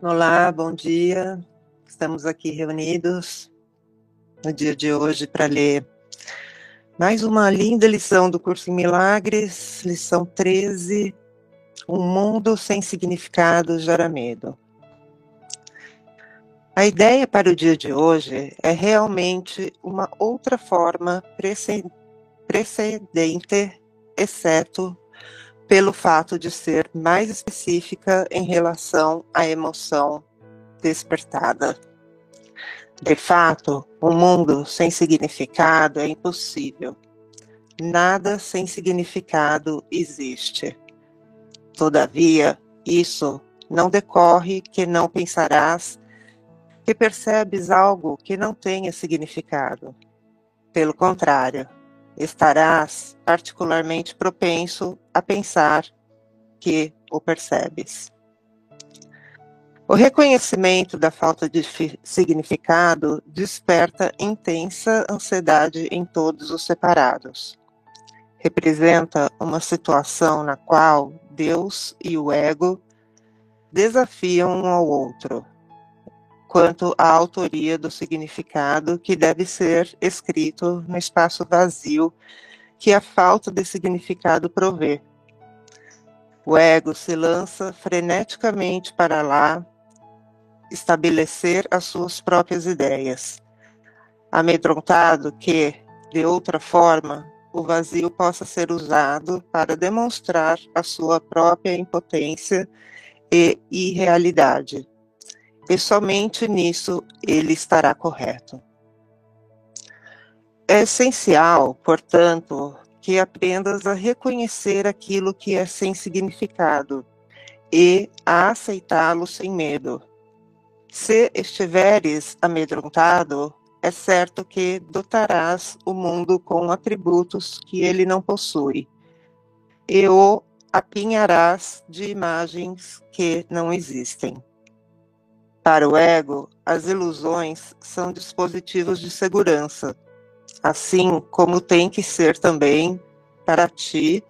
Olá, bom dia. Estamos aqui reunidos no dia de hoje para ler mais uma linda lição do curso em Milagres, lição 13. Um mundo sem significado gera medo. A ideia para o dia de hoje é realmente uma outra forma precedente, exceto pelo fato de ser mais específica em relação à emoção despertada. De fato, um mundo sem significado é impossível. Nada sem significado existe. Todavia, isso não decorre que não pensarás que percebes algo que não tenha significado. Pelo contrário, estarás particularmente propenso a pensar que o percebes. O reconhecimento da falta de significado desperta intensa ansiedade em todos os separados. Representa uma situação na qual Deus e o ego desafiam um ao outro, quanto à autoria do significado que deve ser escrito no espaço vazio que a falta de significado provê. O ego se lança freneticamente para lá, estabelecer as suas próprias ideias, amedrontado que, de outra forma, o vazio possa ser usado para demonstrar a sua própria impotência e irrealidade e somente nisso ele estará correto. É essencial, portanto, que aprendas a reconhecer aquilo que é sem significado e a aceitá-lo sem medo. Se estiveres amedrontado, é certo que dotarás o mundo com atributos que ele não possui, e o apinharás de imagens que não existem. Para o ego, as ilusões são dispositivos de segurança, assim como tem que ser também para ti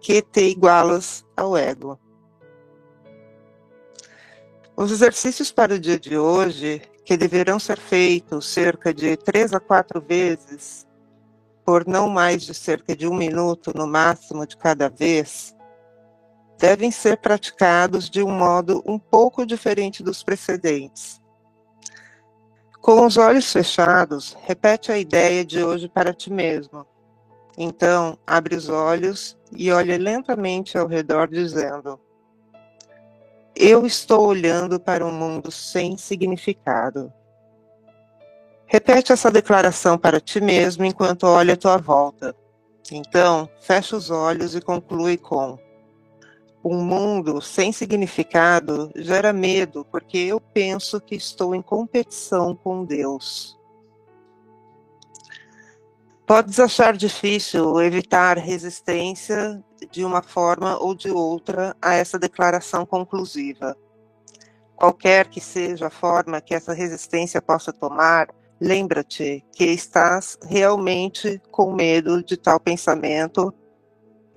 que te igualas ao ego. Os exercícios para o dia de hoje, que deverão ser feitos cerca de três a quatro vezes, por não mais de cerca de um minuto no máximo de cada vez, devem ser praticados de um modo um pouco diferente dos precedentes. Com os olhos fechados, repete a ideia de hoje para ti mesmo. Então, abre os olhos e olha lentamente ao redor, dizendo: Eu estou olhando para um mundo sem significado. Repete essa declaração para ti mesmo enquanto olha à tua volta. Então, fecha os olhos e conclui com: um mundo sem significado gera medo, porque eu penso que estou em competição com Deus. Podes achar difícil evitar resistência de uma forma ou de outra a essa declaração conclusiva. Qualquer que seja a forma que essa resistência possa tomar, lembra-te que estás realmente com medo de tal pensamento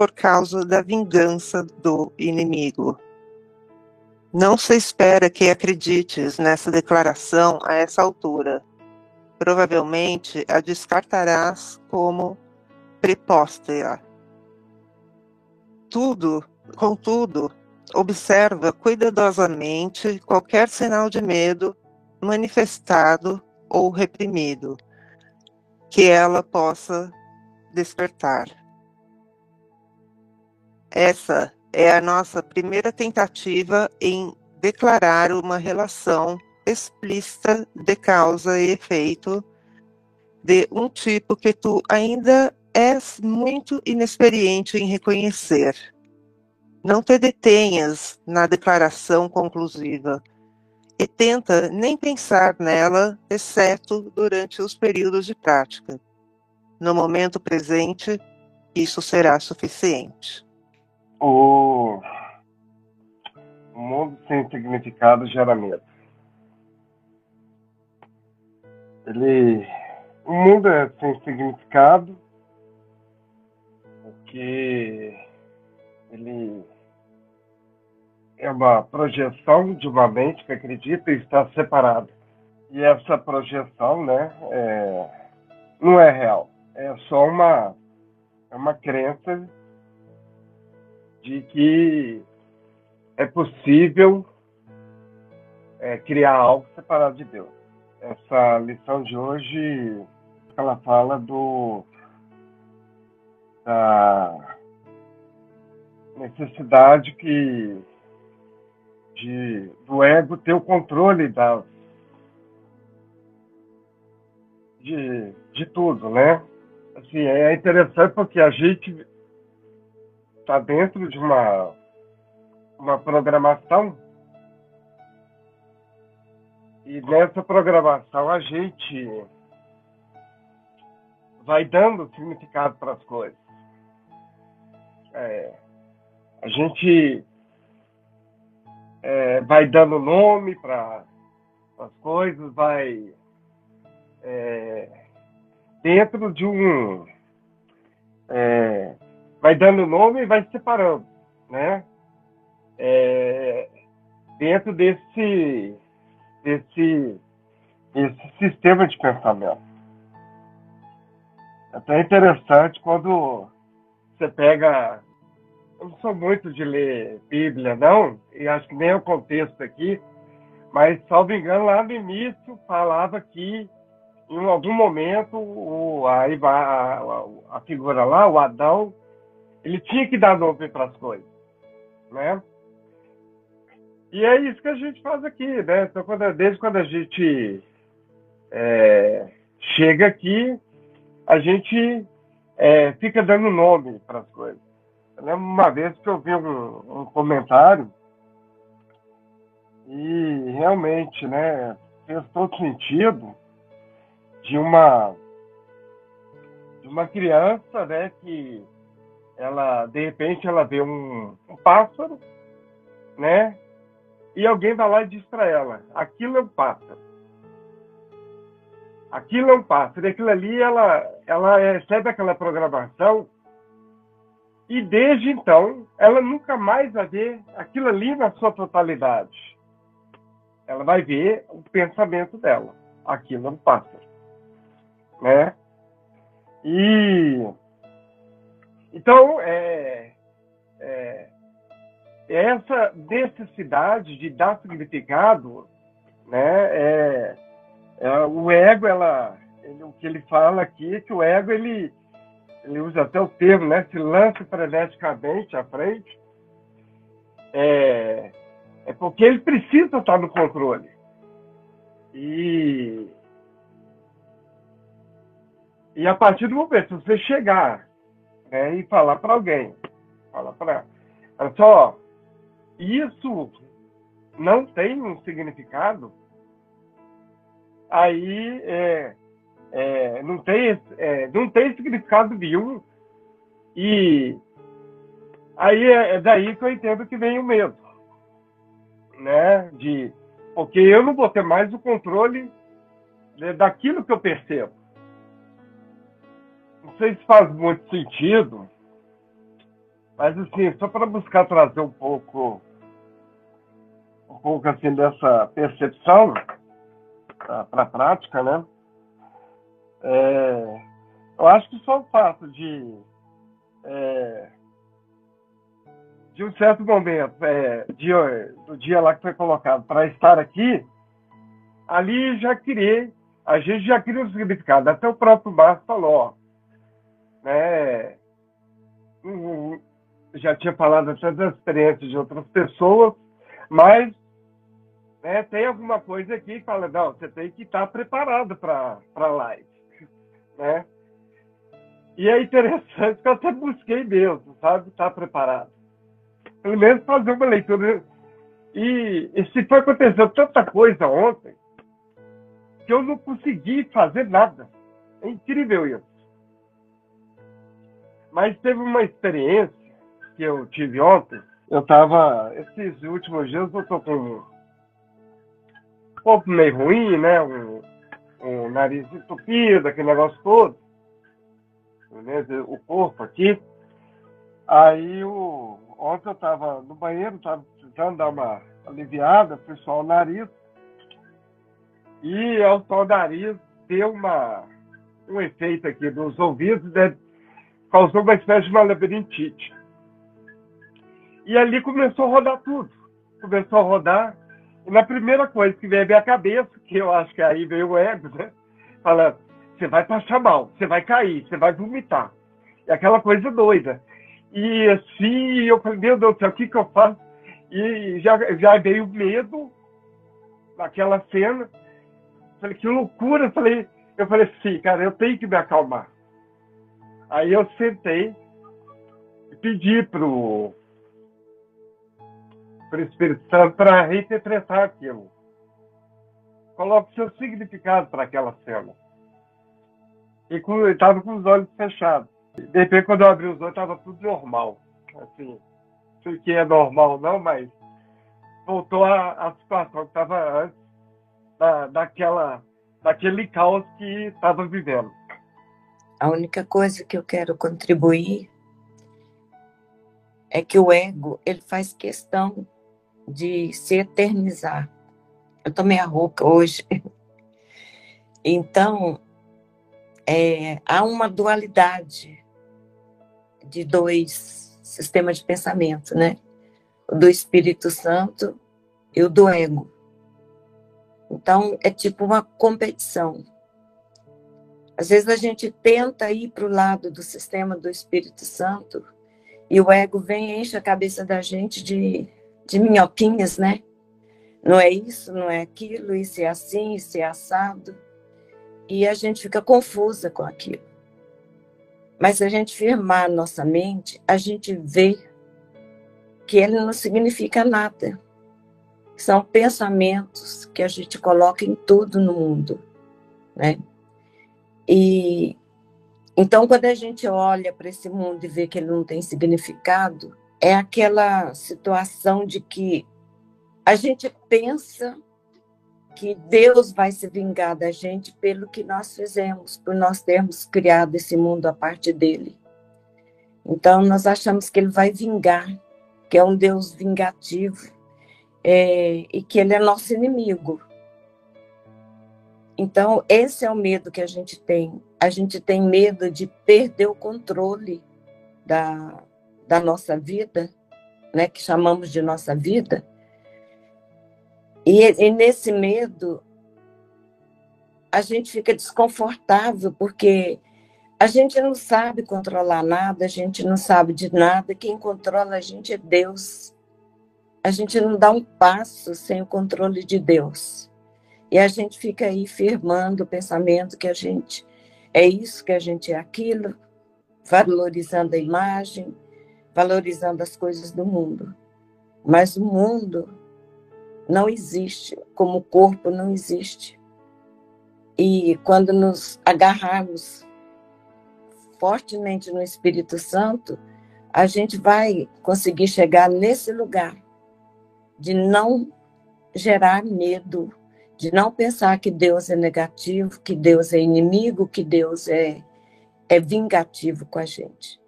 por causa da vingança do inimigo. Não se espera que acredites nessa declaração a essa altura. Provavelmente a descartarás como prepóstera. Tudo, contudo, observa cuidadosamente qualquer sinal de medo manifestado ou reprimido que ela possa despertar. Essa é a nossa primeira tentativa em declarar uma relação explícita de causa e efeito de um tipo que tu ainda és muito inexperiente em reconhecer. Não te detenhas na declaração conclusiva e tenta nem pensar nela, exceto durante os períodos de prática. No momento presente, isso será suficiente o mundo sem significado gera medo. Ele, o mundo é sem significado porque ele é uma projeção de uma mente que acredita estar separada. E essa projeção, né, é, não é real. É só uma, é uma crença de que é possível é, criar algo separado de Deus. Essa lição de hoje, ela fala do da necessidade que de, do ego ter o controle de, de tudo, né? Assim, é interessante porque a gente está dentro de uma, uma programação e nessa programação a gente vai dando significado para as coisas. É, a gente é, vai dando nome para as coisas, vai é, dentro de um. É, vai dando nome e vai se separando, né? É, dentro desse, desse, desse sistema de pensamento. É até interessante quando você pega. Eu não sou muito de ler Bíblia, não, e acho que nem é o contexto aqui, mas, salvo engano, lá no início falava que em algum momento o, a, a, a figura lá, o Adão, ele tinha que dar nome para as coisas, né? E é isso que a gente faz aqui, né? Então, quando, desde quando a gente é, chega aqui, a gente é, fica dando nome para as coisas. Eu lembro uma vez que eu vi um, um comentário e realmente, né, fez todo sentido de uma de uma criança, né, que ela de repente ela vê um, um pássaro, né, e alguém vai lá e diz para ela, aquilo é um pássaro. Aquilo é um pássaro. E aquilo ali, ela, ela recebe aquela programação e desde então, ela nunca mais vai ver aquilo ali na sua totalidade. Ela vai ver o pensamento dela. Aquilo é um pássaro né? E então é, é, essa necessidade de dar significado, né? É, é, o ego, ela, ele, o que ele fala aqui é que o ego ele ele usa até o termo, né? Se lança freneticamente à frente, é, é porque ele precisa estar no controle. E e a partir do momento que você chegar né, e falar para alguém, falar para ela só, isso não tem um significado, aí é, é, não, tem, é, não tem significado nenhum. E aí é, é daí que eu entendo que vem o medo. Né? De, porque eu não vou ter mais o controle né, daquilo que eu percebo não sei se faz muito sentido, mas assim, só para buscar trazer um pouco, um pouco assim dessa percepção para a prática, né? É, eu acho que só o fato de é, de um certo momento, é, de, do dia lá que foi colocado para estar aqui, ali já criei, a gente já cria um significado. Até o próprio Márcio falou, né? Já tinha falado até das experiências de outras pessoas, mas né, tem alguma coisa aqui que fala, não, você tem que estar preparado para a live, né? E é interessante que eu até busquei mesmo, sabe? Estar preparado. Pelo menos fazer uma leitura. E, e se foi acontecendo tanta coisa ontem, que eu não consegui fazer nada. É incrível isso. Mas teve uma experiência que eu tive ontem. Eu estava, esses últimos dias, eu estou com um corpo meio ruim, né? Um, um nariz entupido, aquele negócio todo. O corpo aqui. Aí, o, ontem eu estava no banheiro, estava precisando dar uma aliviada, só o nariz. E ao só nariz deu uma, um efeito aqui nos ouvidos, né? Causou uma espécie de uma labirintite. E ali começou a rodar tudo. Começou a rodar. E na primeira coisa que veio à minha cabeça, que eu acho que aí veio o ego, né? Falando, você vai passar mal, você vai cair, você vai vomitar. E aquela coisa doida. E assim, eu falei, meu Deus do céu, o que, que eu faço? E já, já veio medo naquela cena. Falei, que loucura. Falei, eu falei assim, cara, eu tenho que me acalmar. Aí eu sentei e pedi pro, pro Espírito Santo para reinterpretar aquilo. Coloque seu significado para aquela cena. E estava com os olhos fechados. De repente, quando eu abri os olhos, estava tudo normal. Assim, sei que é normal não, mas voltou a situação que estava antes da, daquela, daquele caos que estava vivendo. A única coisa que eu quero contribuir é que o ego ele faz questão de se eternizar. Eu tomei a rouca hoje. Então, é, há uma dualidade de dois sistemas de pensamento, né? O do Espírito Santo e o do ego. Então, é tipo uma competição. Às vezes a gente tenta ir para o lado do sistema do Espírito Santo e o ego vem e enche a cabeça da gente de, de minhoquinhas, né? Não é isso, não é aquilo, isso é assim, isso é assado. E a gente fica confusa com aquilo. Mas se a gente firmar a nossa mente, a gente vê que ele não significa nada. São pensamentos que a gente coloca em tudo no mundo, né? E então quando a gente olha para esse mundo e vê que ele não tem significado, é aquela situação de que a gente pensa que Deus vai se vingar da gente pelo que nós fizemos, por nós termos criado esse mundo a partir dele. Então, nós achamos que ele vai vingar, que é um Deus vingativo, é, e que ele é nosso inimigo. Então, esse é o medo que a gente tem. A gente tem medo de perder o controle da, da nossa vida, né, que chamamos de nossa vida, e, e nesse medo, a gente fica desconfortável, porque a gente não sabe controlar nada, a gente não sabe de nada, quem controla a gente é Deus. A gente não dá um passo sem o controle de Deus. E a gente fica aí firmando o pensamento que a gente é isso, que a gente é aquilo, valorizando a imagem, valorizando as coisas do mundo. Mas o mundo não existe, como o corpo não existe. E quando nos agarrarmos fortemente no Espírito Santo, a gente vai conseguir chegar nesse lugar de não gerar medo, de não pensar que Deus é negativo, que Deus é inimigo, que Deus é, é vingativo com a gente.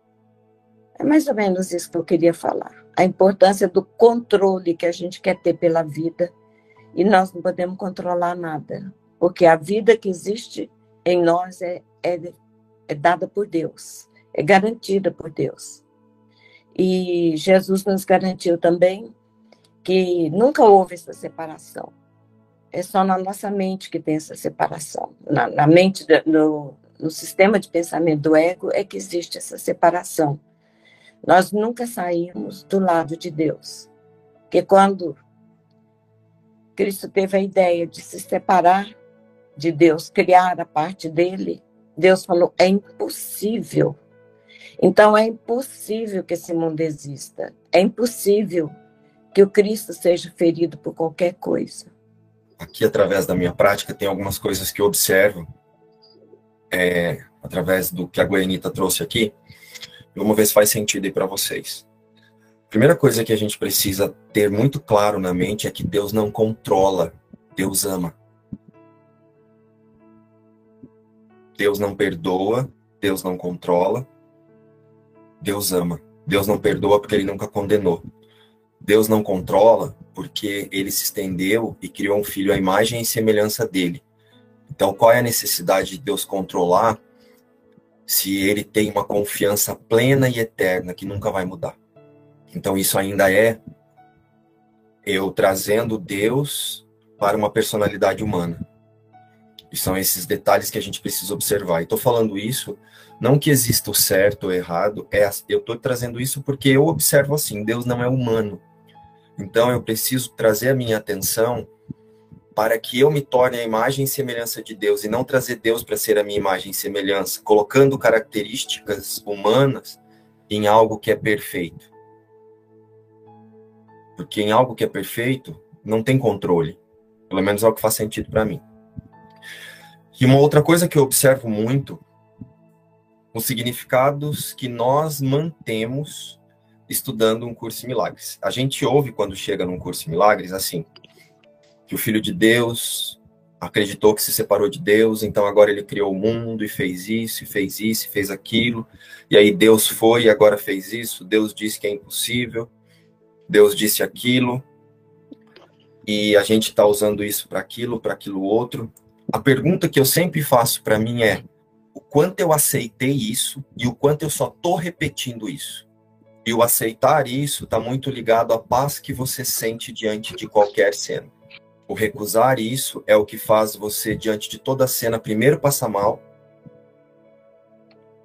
É mais ou menos isso que eu queria falar a importância do controle que a gente quer ter pela vida e nós não podemos controlar nada, porque a vida que existe em nós é, é, é dada por Deus, é garantida por Deus. E Jesus nos garantiu também que nunca houve essa separação. É só na nossa mente que tem essa separação. Na, na mente, no, no sistema de pensamento do ego, é que existe essa separação. Nós nunca saímos do lado de Deus. Porque quando Cristo teve a ideia de se separar de Deus, criar a parte dele, Deus falou: é impossível. Então é impossível que esse mundo exista. É impossível que o Cristo seja ferido por qualquer coisa. Aqui, através da minha prática, tem algumas coisas que eu observo, é, através do que a Goianita trouxe aqui, Vamos ver se faz sentido aí para vocês. Primeira coisa que a gente precisa ter muito claro na mente é que Deus não controla, Deus ama. Deus não perdoa, Deus não controla, Deus ama. Deus não perdoa porque ele nunca condenou. Deus não controla porque ele se estendeu e criou um filho à imagem e semelhança dele. Então, qual é a necessidade de Deus controlar se ele tem uma confiança plena e eterna que nunca vai mudar? Então, isso ainda é eu trazendo Deus para uma personalidade humana. E são esses detalhes que a gente precisa observar. E estou falando isso, não que exista o certo ou errado, é, eu estou trazendo isso porque eu observo assim: Deus não é humano. Então eu preciso trazer a minha atenção para que eu me torne a imagem e semelhança de Deus e não trazer Deus para ser a minha imagem e semelhança, colocando características humanas em algo que é perfeito. Porque em algo que é perfeito, não tem controle. Pelo menos é o que faz sentido para mim. E uma outra coisa que eu observo muito, os significados que nós mantemos estudando um curso em milagres. A gente ouve quando chega num curso em milagres assim, que o filho de Deus acreditou que se separou de Deus, então agora ele criou o mundo e fez isso, e fez isso, e fez aquilo. E aí Deus foi e agora fez isso, Deus disse que é impossível. Deus disse aquilo. E a gente está usando isso para aquilo, para aquilo outro. A pergunta que eu sempre faço para mim é: o quanto eu aceitei isso e o quanto eu só estou repetindo isso? E o aceitar isso está muito ligado à paz que você sente diante de qualquer cena. O recusar isso é o que faz você, diante de toda cena, primeiro passar mal,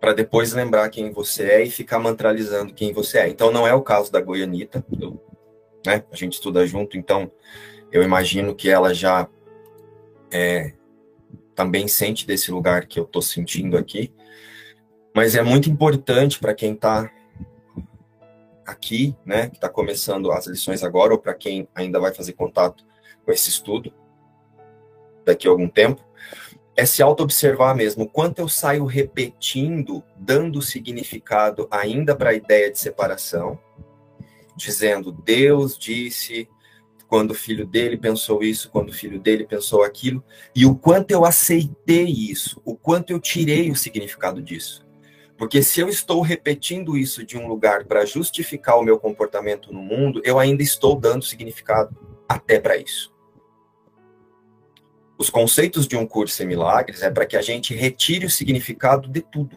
para depois lembrar quem você é e ficar mantralizando quem você é. Então, não é o caso da Goianita, eu, né, a gente estuda junto, então eu imagino que ela já é, também sente desse lugar que eu estou sentindo aqui. Mas é muito importante para quem está aqui, né, que está começando as lições agora, ou para quem ainda vai fazer contato com esse estudo daqui a algum tempo, é se auto-observar mesmo. Quanto eu saio repetindo, dando significado ainda para a ideia de separação, dizendo Deus disse quando o filho dele pensou isso, quando o filho dele pensou aquilo, e o quanto eu aceitei isso, o quanto eu tirei o significado disso. Porque se eu estou repetindo isso de um lugar para justificar o meu comportamento no mundo, eu ainda estou dando significado até para isso. Os conceitos de um curso em milagres é para que a gente retire o significado de tudo.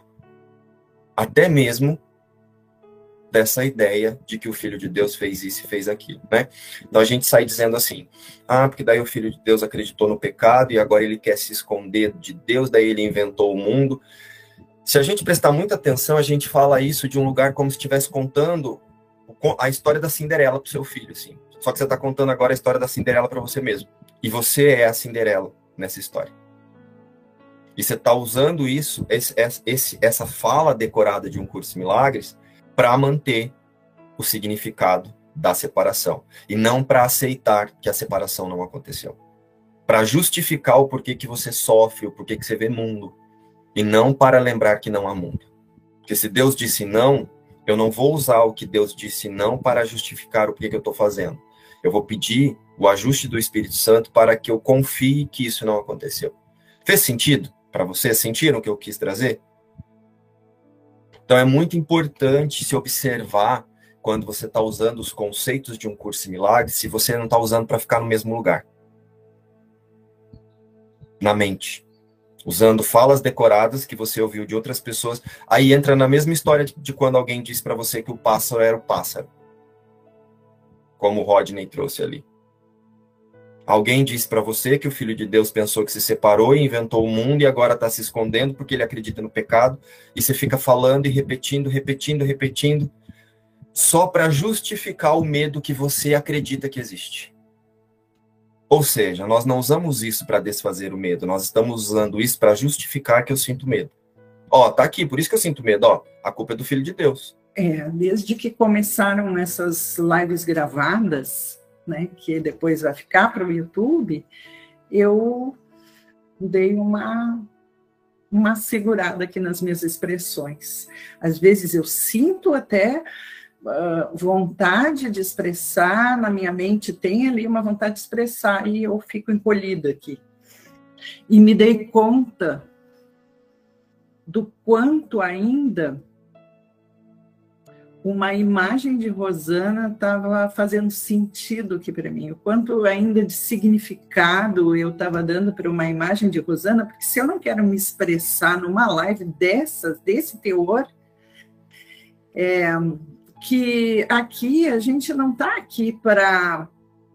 Até mesmo dessa ideia de que o filho de Deus fez isso e fez aquilo, né? Então a gente sai dizendo assim: "Ah, porque daí o filho de Deus acreditou no pecado e agora ele quer se esconder de Deus, daí ele inventou o mundo". Se a gente prestar muita atenção, a gente fala isso de um lugar como se estivesse contando a história da Cinderela para o seu filho, assim. Só que você está contando agora a história da Cinderela para você mesmo. E você é a Cinderela nessa história. E você está usando isso, esse, esse, essa fala decorada de um curso de milagres, para manter o significado da separação. E não para aceitar que a separação não aconteceu. Para justificar o porquê que você sofre, o porquê que você vê mundo, e não para lembrar que não há mundo. Porque se Deus disse não, eu não vou usar o que Deus disse não para justificar o que, que eu estou fazendo. Eu vou pedir o ajuste do Espírito Santo para que eu confie que isso não aconteceu. Fez sentido para você? Sentiram o que eu quis trazer? Então é muito importante se observar quando você está usando os conceitos de um curso similar, se você não está usando para ficar no mesmo lugar. Na mente usando falas decoradas que você ouviu de outras pessoas. Aí entra na mesma história de quando alguém disse para você que o pássaro era o pássaro. Como o Rodney trouxe ali. Alguém disse para você que o filho de Deus pensou que se separou e inventou o mundo e agora está se escondendo porque ele acredita no pecado. E você fica falando e repetindo, repetindo, repetindo, só para justificar o medo que você acredita que existe. Ou seja, nós não usamos isso para desfazer o medo, nós estamos usando isso para justificar que eu sinto medo. Ó, tá aqui, por isso que eu sinto medo, ó. A culpa é do filho de Deus. É, desde que começaram essas lives gravadas, né, que depois vai ficar para o YouTube, eu dei uma uma segurada aqui nas minhas expressões. Às vezes eu sinto até uh, vontade de expressar, na minha mente tem ali uma vontade de expressar e eu fico encolhida aqui. E me dei conta do quanto ainda uma imagem de Rosana estava fazendo sentido aqui para mim, o quanto ainda de significado eu estava dando para uma imagem de Rosana, porque se eu não quero me expressar numa live dessas, desse teor, é, que aqui a gente não está aqui para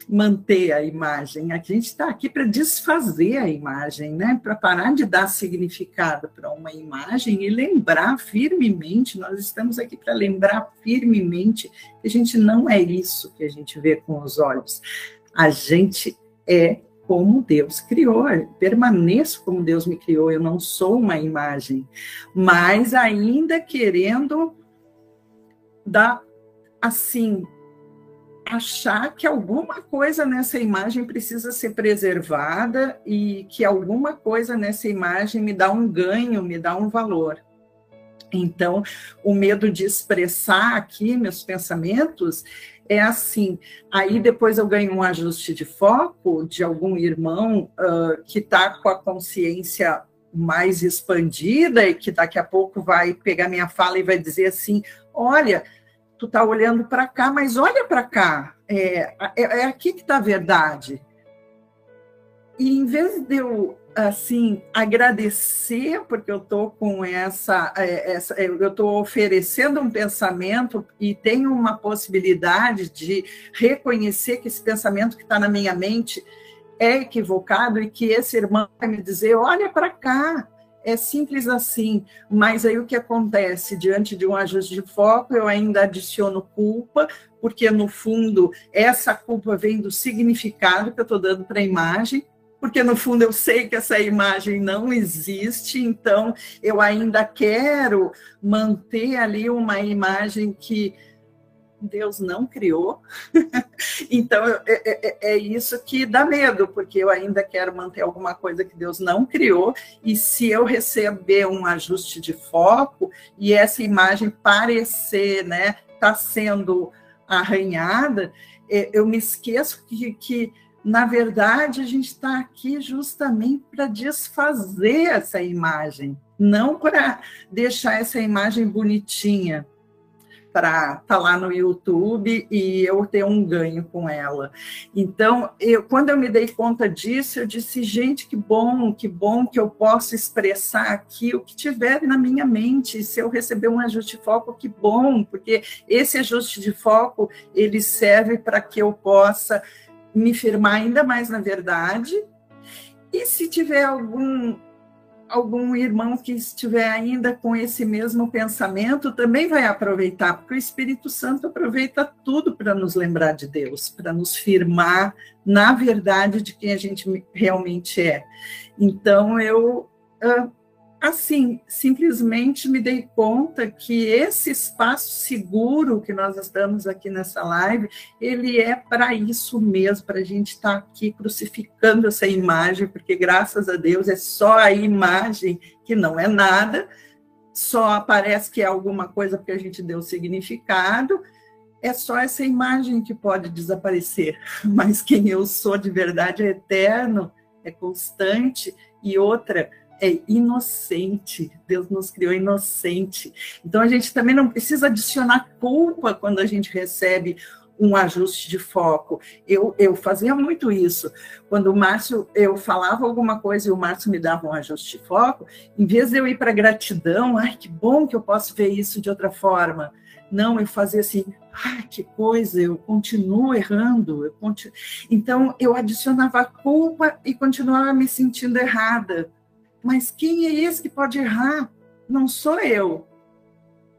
manter a imagem, a gente está aqui para desfazer a imagem, né? para parar de dar significado para uma imagem e lembrar firmemente, nós estamos aqui para lembrar firmemente que a gente não é isso que a gente vê com os olhos, a gente é como Deus criou, permaneço como Deus me criou, eu não sou uma imagem, mas ainda querendo dar assim achar que alguma coisa nessa imagem precisa ser preservada e que alguma coisa nessa imagem me dá um ganho, me dá um valor. Então, o medo de expressar aqui meus pensamentos é assim. Aí depois eu ganho um ajuste de foco de algum irmão uh, que está com a consciência mais expandida e que daqui a pouco vai pegar minha fala e vai dizer assim: olha, tu está olhando para cá, mas olha para cá, é, é, é, aqui que está a verdade. E em vez de eu assim agradecer porque eu estou com essa, é, essa eu estou oferecendo um pensamento e tenho uma possibilidade de reconhecer que esse pensamento que está na minha mente é equivocado e que esse irmão vai me dizer olha para cá é simples assim, mas aí o que acontece? Diante de um ajuste de foco, eu ainda adiciono culpa, porque no fundo essa culpa vem do significado que eu estou dando para a imagem, porque no fundo eu sei que essa imagem não existe, então eu ainda quero manter ali uma imagem que Deus não criou. então, é, é, é, é, isso que dá medo, porque eu ainda quero manter alguma coisa que Deus não criou, e se eu receber um ajuste de foco e essa imagem parecer, né, tá sendo arranhada, é, eu me esqueço que, que na verdade, a gente está aqui justamente para desfazer essa imagem, não para deixar essa imagem bonitinha para estar tá lá no YouTube e eu ter um ganho com ela. Então, eu, quando eu me dei conta disso, eu disse, gente, que bom, que bom que eu posso expressar aqui o que tiver na minha mente. Se eu receber um ajuste de foco, que bom, porque esse ajuste de foco ele serve para que eu possa me firmar ainda mais na verdade. E se tiver algum algum irmão que estiver ainda com esse mesmo pensamento também vai aproveitar, porque o Espírito Santo aproveita tudo para nos lembrar de Deus, para nos firmar na verdade de quem a gente realmente é. Então, eu uh, assim, simplesmente me dei conta que esse espaço seguro que nós estamos aqui nessa live, ele é para isso mesmo, para a gente estar tá aqui crucificando essa imagem, porque graças a Deus é só a imagem que não é nada, só aparece que é alguma coisa porque a gente deu significado, é só essa imagem que pode desaparecer, mas quem eu sou de verdade é eterno, é constante, e outra, é inocente. Deus nos criou inocente. Então a gente também não precisa adicionar culpa quando a gente recebe um ajuste de foco. Eu, eu fazia muito isso. Quando o Márcio, eu falava alguma coisa e o Márcio me dava um ajuste de foco, em vez de eu ir para gratidão, ai, que bom que eu posso ver isso de outra forma. Não, eu fazia assim, ai, que coisa, eu continuo errando. Eu continuo... Então, eu adicionava culpa e continuava me sentindo errada. Mas quem é esse que pode errar? Não sou eu.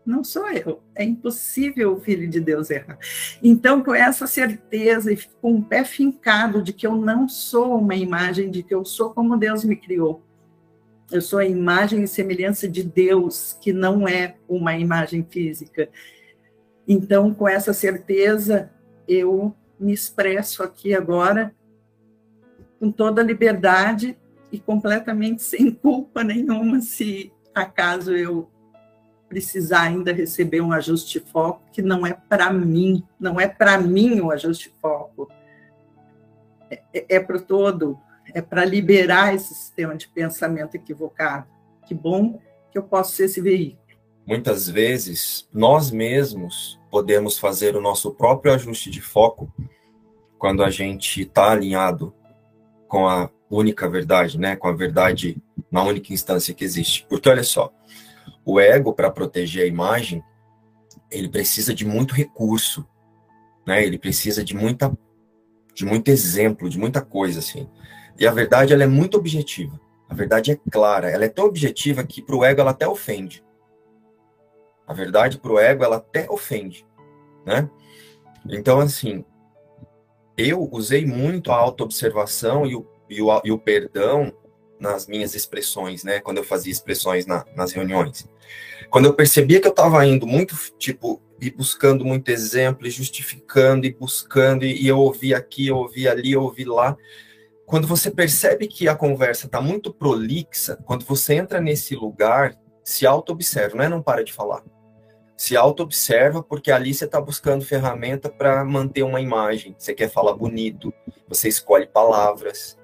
Não sou eu. É impossível o filho de Deus errar. Então, com essa certeza e com o pé fincado de que eu não sou uma imagem, de que eu sou como Deus me criou. Eu sou a imagem e semelhança de Deus, que não é uma imagem física. Então, com essa certeza, eu me expresso aqui agora com toda liberdade e completamente sem culpa nenhuma se acaso eu precisar ainda receber um ajuste de foco que não é para mim, não é para mim o ajuste de foco, é, é, é para o todo, é para liberar esse sistema de pensamento equivocado. Que bom que eu posso ser esse veículo. Muitas vezes nós mesmos podemos fazer o nosso próprio ajuste de foco quando a gente está alinhado com a única verdade, né? Com a verdade na única instância que existe. Porque olha só, o ego para proteger a imagem, ele precisa de muito recurso, né? Ele precisa de muita de muito exemplo, de muita coisa assim. E a verdade ela é muito objetiva. A verdade é clara, ela é tão objetiva que para o ego ela até ofende. A verdade para o ego ela até ofende, né? Então assim, eu usei muito a autoobservação e o, e o, e o perdão nas minhas expressões, né? Quando eu fazia expressões na, nas reuniões. Quando eu percebia que eu estava indo muito, tipo, e buscando muito exemplo, e justificando, e buscando, e, e eu ouvi aqui, eu ouvi ali, eu ouvi lá. Quando você percebe que a conversa está muito prolixa, quando você entra nesse lugar, se auto-observa, não é não para de falar. Se auto-observa, porque ali você está buscando ferramenta para manter uma imagem. Você quer falar bonito, você escolhe palavras,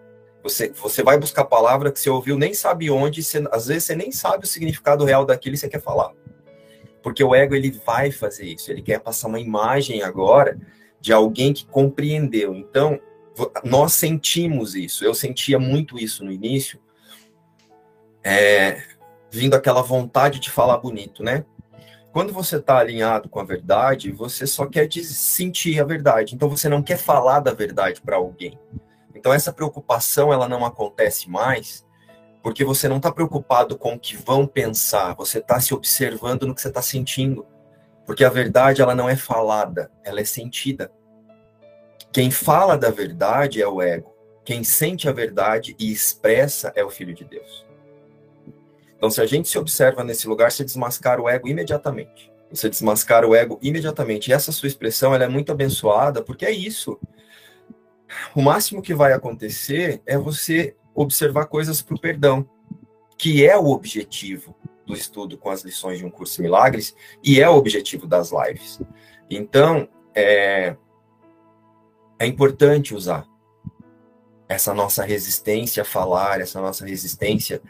você, você vai buscar palavra que você ouviu, nem sabe onde, você, às vezes você nem sabe o significado real daquilo que você quer falar. Porque o ego ele vai fazer isso, ele quer passar uma imagem agora de alguém que compreendeu. Então, nós sentimos isso. Eu sentia muito isso no início, é, vindo aquela vontade de falar bonito, né? Quando você está alinhado com a verdade, você só quer sentir a verdade. Então, você não quer falar da verdade para alguém. Então essa preocupação ela não acontece mais porque você não está preocupado com o que vão pensar, você está se observando no que você está sentindo, porque a verdade ela não é falada, ela é sentida. Quem fala da verdade é o ego, quem sente a verdade e expressa é o Filho de Deus. Então, se a gente se observa nesse lugar, você desmascara o ego imediatamente. Você desmascara o ego imediatamente. E essa sua expressão ela é muito abençoada, porque é isso o máximo que vai acontecer é você observar coisas para o perdão, que é o objetivo do estudo com as lições de um curso de milagres e é o objetivo das lives. Então, é, é importante usar essa nossa resistência a falar, essa nossa resistência,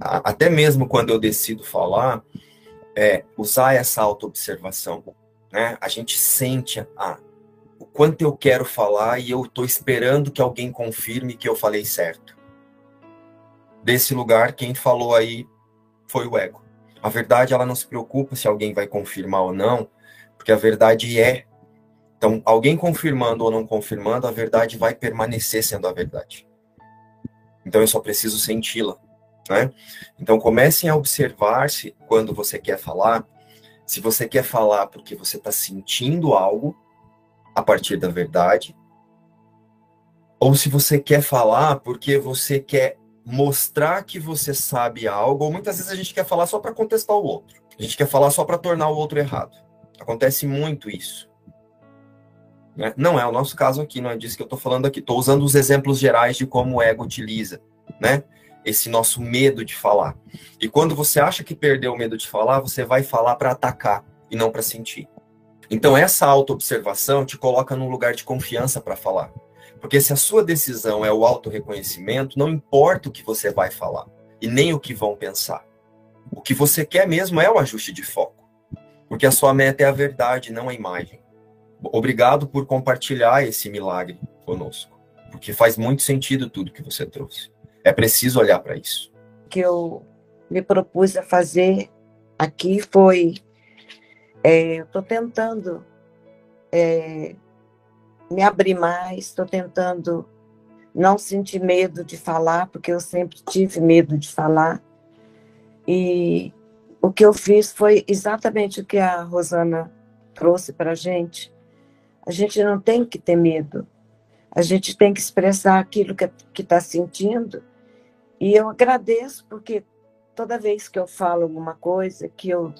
a, até mesmo quando eu decido falar, é, usar essa autoobservação. Né? A gente sente, ah, o quanto eu quero falar e eu estou esperando que alguém confirme que eu falei certo. Desse lugar, quem falou aí foi o ego. A verdade, ela não se preocupa se alguém vai confirmar ou não, porque a verdade é. Então, alguém confirmando ou não confirmando, a verdade vai permanecer sendo a verdade. Então, eu só preciso senti-la. Né? Então, comecem a observar-se quando você quer falar. Se você quer falar porque você está sentindo algo, a partir da verdade, ou se você quer falar porque você quer mostrar que você sabe algo, ou muitas vezes a gente quer falar só para contestar o outro. A gente quer falar só para tornar o outro errado. Acontece muito isso. Né? Não é o nosso caso aqui, não é disso que eu estou falando aqui. Estou usando os exemplos gerais de como o ego utiliza, né? Esse nosso medo de falar. E quando você acha que perdeu o medo de falar, você vai falar para atacar e não para sentir. Então, essa autoobservação te coloca num lugar de confiança para falar. Porque se a sua decisão é o auto-reconhecimento, não importa o que você vai falar e nem o que vão pensar. O que você quer mesmo é o ajuste de foco. Porque a sua meta é a verdade, não a imagem. Obrigado por compartilhar esse milagre conosco. Porque faz muito sentido tudo que você trouxe. É preciso olhar para isso. O que eu me propus a fazer aqui foi é, estou tentando é, me abrir mais, estou tentando não sentir medo de falar, porque eu sempre tive medo de falar. E o que eu fiz foi exatamente o que a Rosana trouxe para a gente. A gente não tem que ter medo. A gente tem que expressar aquilo que está sentindo. E eu agradeço, porque toda vez que eu falo alguma coisa, que eu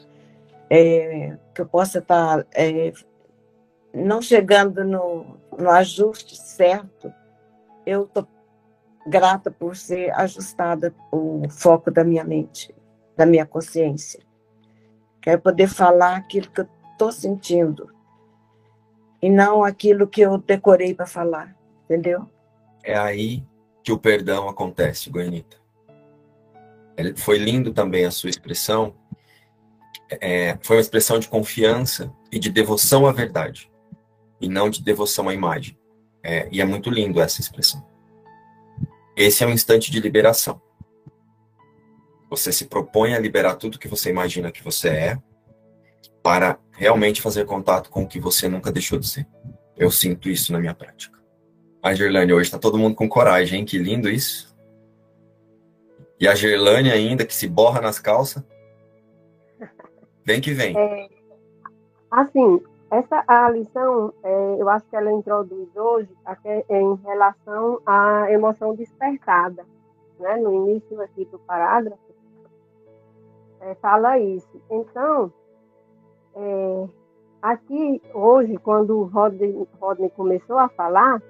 é, que eu possa estar é, não chegando no, no ajuste certo, eu estou grata por ser ajustada o foco da minha mente, da minha consciência. Quero poder falar aquilo que eu estou sentindo e não aquilo que eu decorei para falar, entendeu? É aí que o perdão acontece, Goianita. Foi lindo também a sua expressão, é, foi uma expressão de confiança e de devoção à verdade, e não de devoção à imagem. É, e é muito lindo essa expressão. Esse é um instante de liberação. Você se propõe a liberar tudo que você imagina que você é, para realmente fazer contato com o que você nunca deixou de ser. Eu sinto isso na minha prática. A Gerlane, hoje está todo mundo com coragem, hein? Que lindo isso. E a Gerlane ainda, que se borra nas calças. Vem que vem. É, assim, essa a lição, é, eu acho que ela introduz hoje em relação à emoção despertada. Né? No início aqui do parágrafo, é, fala isso. Então, é, aqui hoje, quando o Rodney, Rodney começou a falar,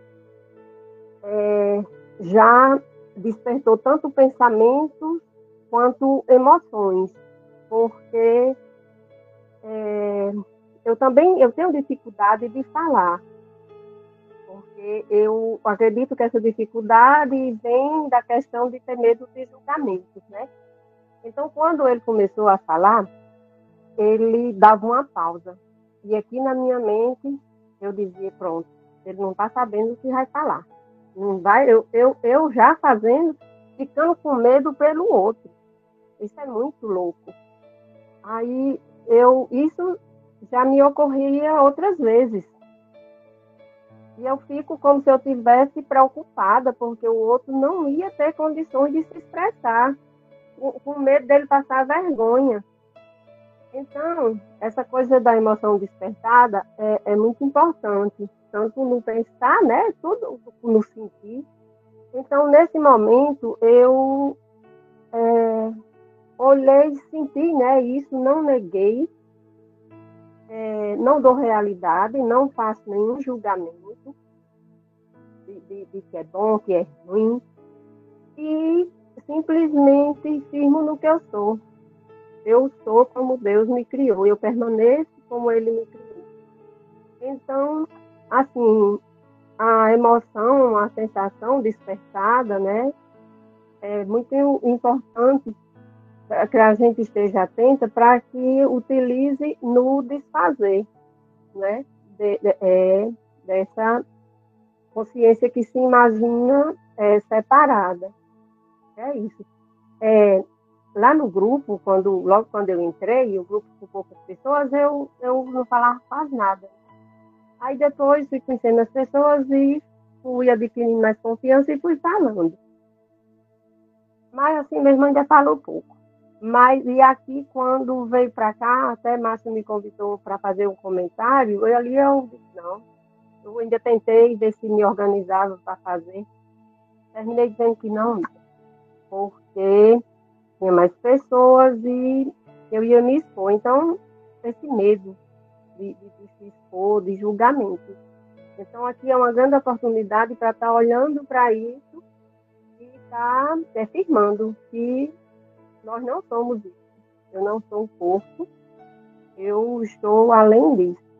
é, já despertou tanto pensamentos quanto emoções, porque é, eu também eu tenho dificuldade de falar, porque eu acredito que essa dificuldade vem da questão de ter medo de julgamentos, né? Então, quando ele começou a falar, ele dava uma pausa. E aqui na minha mente, eu dizia, pronto, ele não está sabendo o que vai falar. Não vai, eu, eu, eu já fazendo, ficando com medo pelo outro. Isso é muito louco. Aí eu isso já me ocorria outras vezes. E eu fico como se eu tivesse preocupada, porque o outro não ia ter condições de se expressar, com, medo dele passar vergonha. Então, essa coisa da emoção despertada é, é muito importante tanto no pensar, né, tudo no sentir. Então, nesse momento, eu é, olhei e senti, né, isso, não neguei, é, não dou realidade, não faço nenhum julgamento de, de, de que é bom, que é ruim, e simplesmente firmo no que eu sou. Eu sou como Deus me criou, eu permaneço como Ele me criou. Então, assim, a emoção, a sensação despertada, né? É muito importante que a gente esteja atenta para que utilize no desfazer, né? De, de, é, dessa consciência que se imagina é, separada. É isso. É, lá no grupo, quando, logo quando eu entrei, o grupo com poucas pessoas, eu, eu não falava quase nada. Aí depois fui conhecendo as pessoas e fui adquirindo mais confiança e fui falando. Mas assim, minha irmã ainda falou pouco. Mas, e aqui, quando veio para cá, até Márcio me convidou para fazer um comentário, eu ali eu não. Eu ainda tentei ver se me organizava para fazer. Terminei dizendo que não, porque tinha mais pessoas e eu ia me expor. Então, esse medo de, de, de se expor, de julgamento. Então, aqui é uma grande oportunidade para estar tá olhando para isso e estar tá afirmando que nós não somos isso. Eu não sou um corpo, eu estou além disso.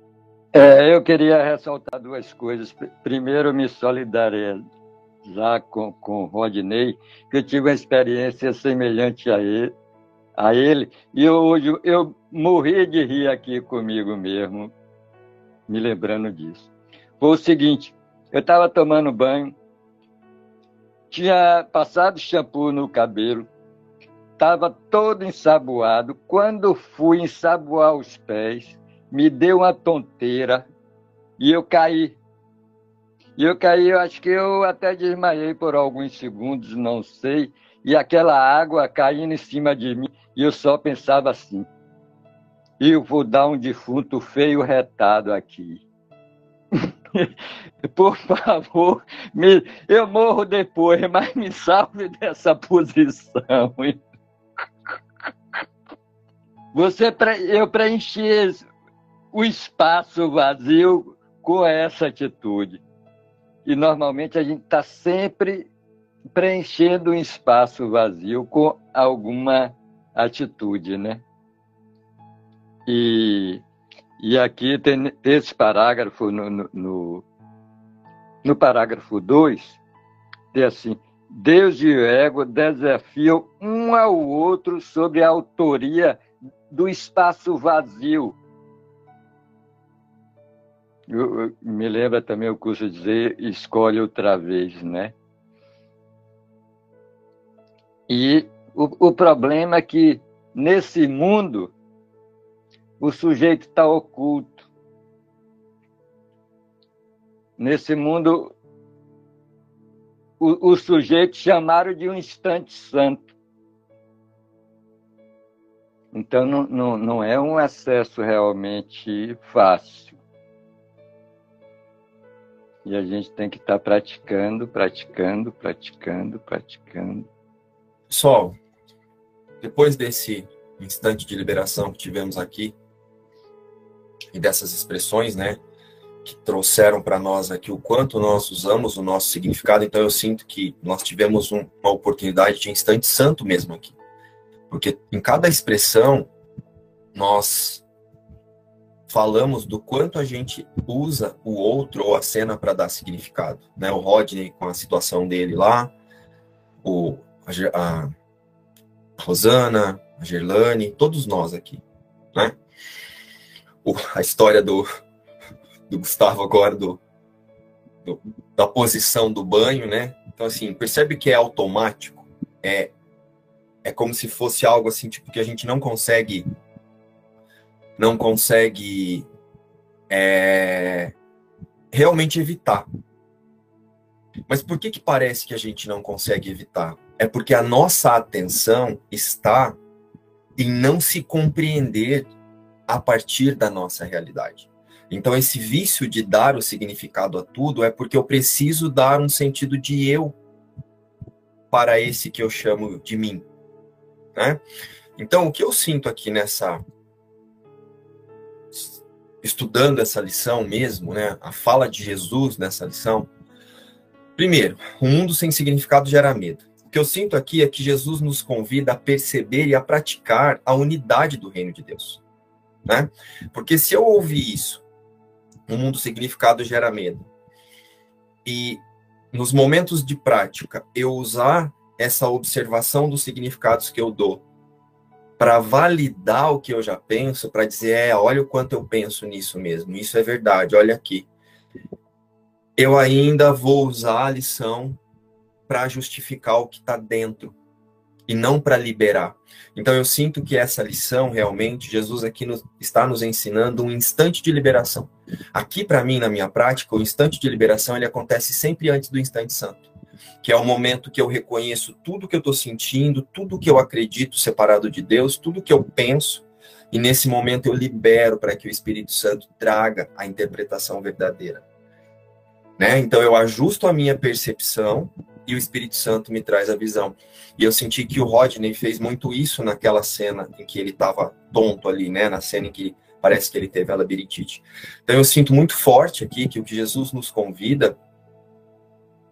É, eu queria ressaltar duas coisas. Primeiro, me solidarizar com, com o Rodney, que eu tive uma experiência semelhante a ele, a ele e hoje eu morri de rir aqui comigo mesmo, me lembrando disso. Foi o seguinte, eu estava tomando banho, tinha passado shampoo no cabelo, estava todo ensaboado. Quando fui ensaboar os pés, me deu uma tonteira e eu caí. E eu caí, eu acho que eu até desmaiei por alguns segundos, não sei, e aquela água caindo em cima de mim, e eu só pensava assim: eu vou dar um defunto feio retado aqui. Por favor, me, eu morro depois, mas me salve dessa posição. Você, eu preenchi o espaço vazio com essa atitude. E normalmente a gente está sempre preenchendo um espaço vazio com alguma atitude, né? E, e aqui tem esse parágrafo no, no, no parágrafo 2, tem assim, Deus e o ego desafiam um ao outro sobre a autoria do espaço vazio. Eu, eu, me lembra também o curso dizer escolhe outra vez, né? E o, o problema é que nesse mundo o sujeito está oculto. Nesse mundo, o, o sujeito chamaram de um instante santo. Então, não, não, não é um acesso realmente fácil. E a gente tem que estar tá praticando, praticando, praticando, praticando. Pessoal, depois desse instante de liberação que tivemos aqui, e dessas expressões, né, que trouxeram para nós aqui o quanto nós usamos o nosso significado. Então eu sinto que nós tivemos um, uma oportunidade de instante santo mesmo aqui. Porque em cada expressão nós falamos do quanto a gente usa o outro ou a cena para dar significado, né? O Rodney com a situação dele lá, o a, a Rosana, a Gerlane, todos nós aqui, né? o, a história do, do Gustavo agora, do, do, da posição do banho, né? Então, assim, percebe que é automático, é, é como se fosse algo assim, tipo, que a gente não consegue, não consegue é, realmente evitar. Mas por que que parece que a gente não consegue evitar? É porque a nossa atenção está em não se compreender a partir da nossa realidade. Então, esse vício de dar o significado a tudo é porque eu preciso dar um sentido de eu para esse que eu chamo de mim. Né? Então, o que eu sinto aqui nessa. Estudando essa lição mesmo, né? A fala de Jesus nessa lição. Primeiro, o um mundo sem significado gera medo. O que eu sinto aqui é que Jesus nos convida a perceber e a praticar a unidade do reino de Deus né? Porque se eu ouvir isso, o mundo significado gera medo. E nos momentos de prática, eu usar essa observação dos significados que eu dou para validar o que eu já penso, para dizer, é, olha o quanto eu penso nisso mesmo, isso é verdade, olha aqui. Eu ainda vou usar a lição para justificar o que está dentro e não para liberar. Então eu sinto que essa lição realmente Jesus aqui nos, está nos ensinando um instante de liberação. Aqui para mim na minha prática, o instante de liberação ele acontece sempre antes do instante santo, que é o momento que eu reconheço tudo que eu estou sentindo, tudo que eu acredito separado de Deus, tudo que eu penso e nesse momento eu libero para que o Espírito Santo traga a interpretação verdadeira. Né? Então eu ajusto a minha percepção e o Espírito Santo me traz a visão. E eu senti que o Rodney fez muito isso naquela cena em que ele estava tonto ali, né? Na cena em que parece que ele teve a labirintite. Então eu sinto muito forte aqui que o que Jesus nos convida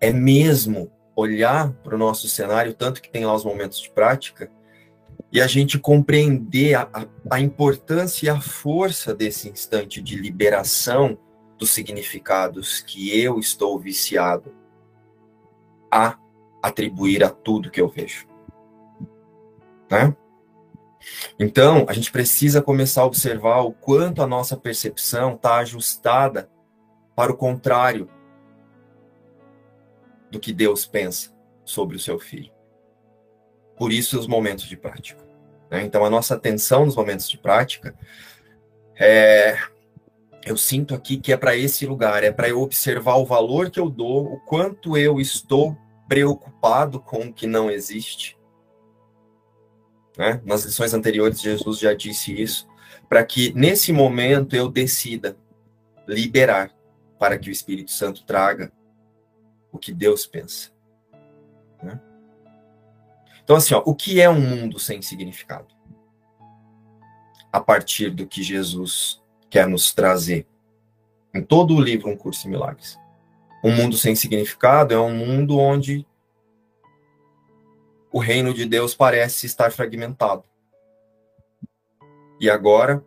é mesmo olhar para o nosso cenário, tanto que tem lá os momentos de prática, e a gente compreender a, a, importância e a força desse instante de liberação dos significados que eu estou viciado a atribuir a tudo que eu vejo. Né? Então, a gente precisa começar a observar o quanto a nossa percepção está ajustada para o contrário do que Deus pensa sobre o seu filho. Por isso, os momentos de prática. Né? Então, a nossa atenção nos momentos de prática é. Eu sinto aqui que é para esse lugar, é para eu observar o valor que eu dou, o quanto eu estou preocupado com o que não existe. Né? Nas lições anteriores, Jesus já disse isso, para que nesse momento eu decida liberar, para que o Espírito Santo traga o que Deus pensa. Né? Então, assim, ó, o que é um mundo sem significado? A partir do que Jesus quer nos trazer em todo o livro Um Curso em Milagres. Um mundo sem significado é um mundo onde o reino de Deus parece estar fragmentado. E agora,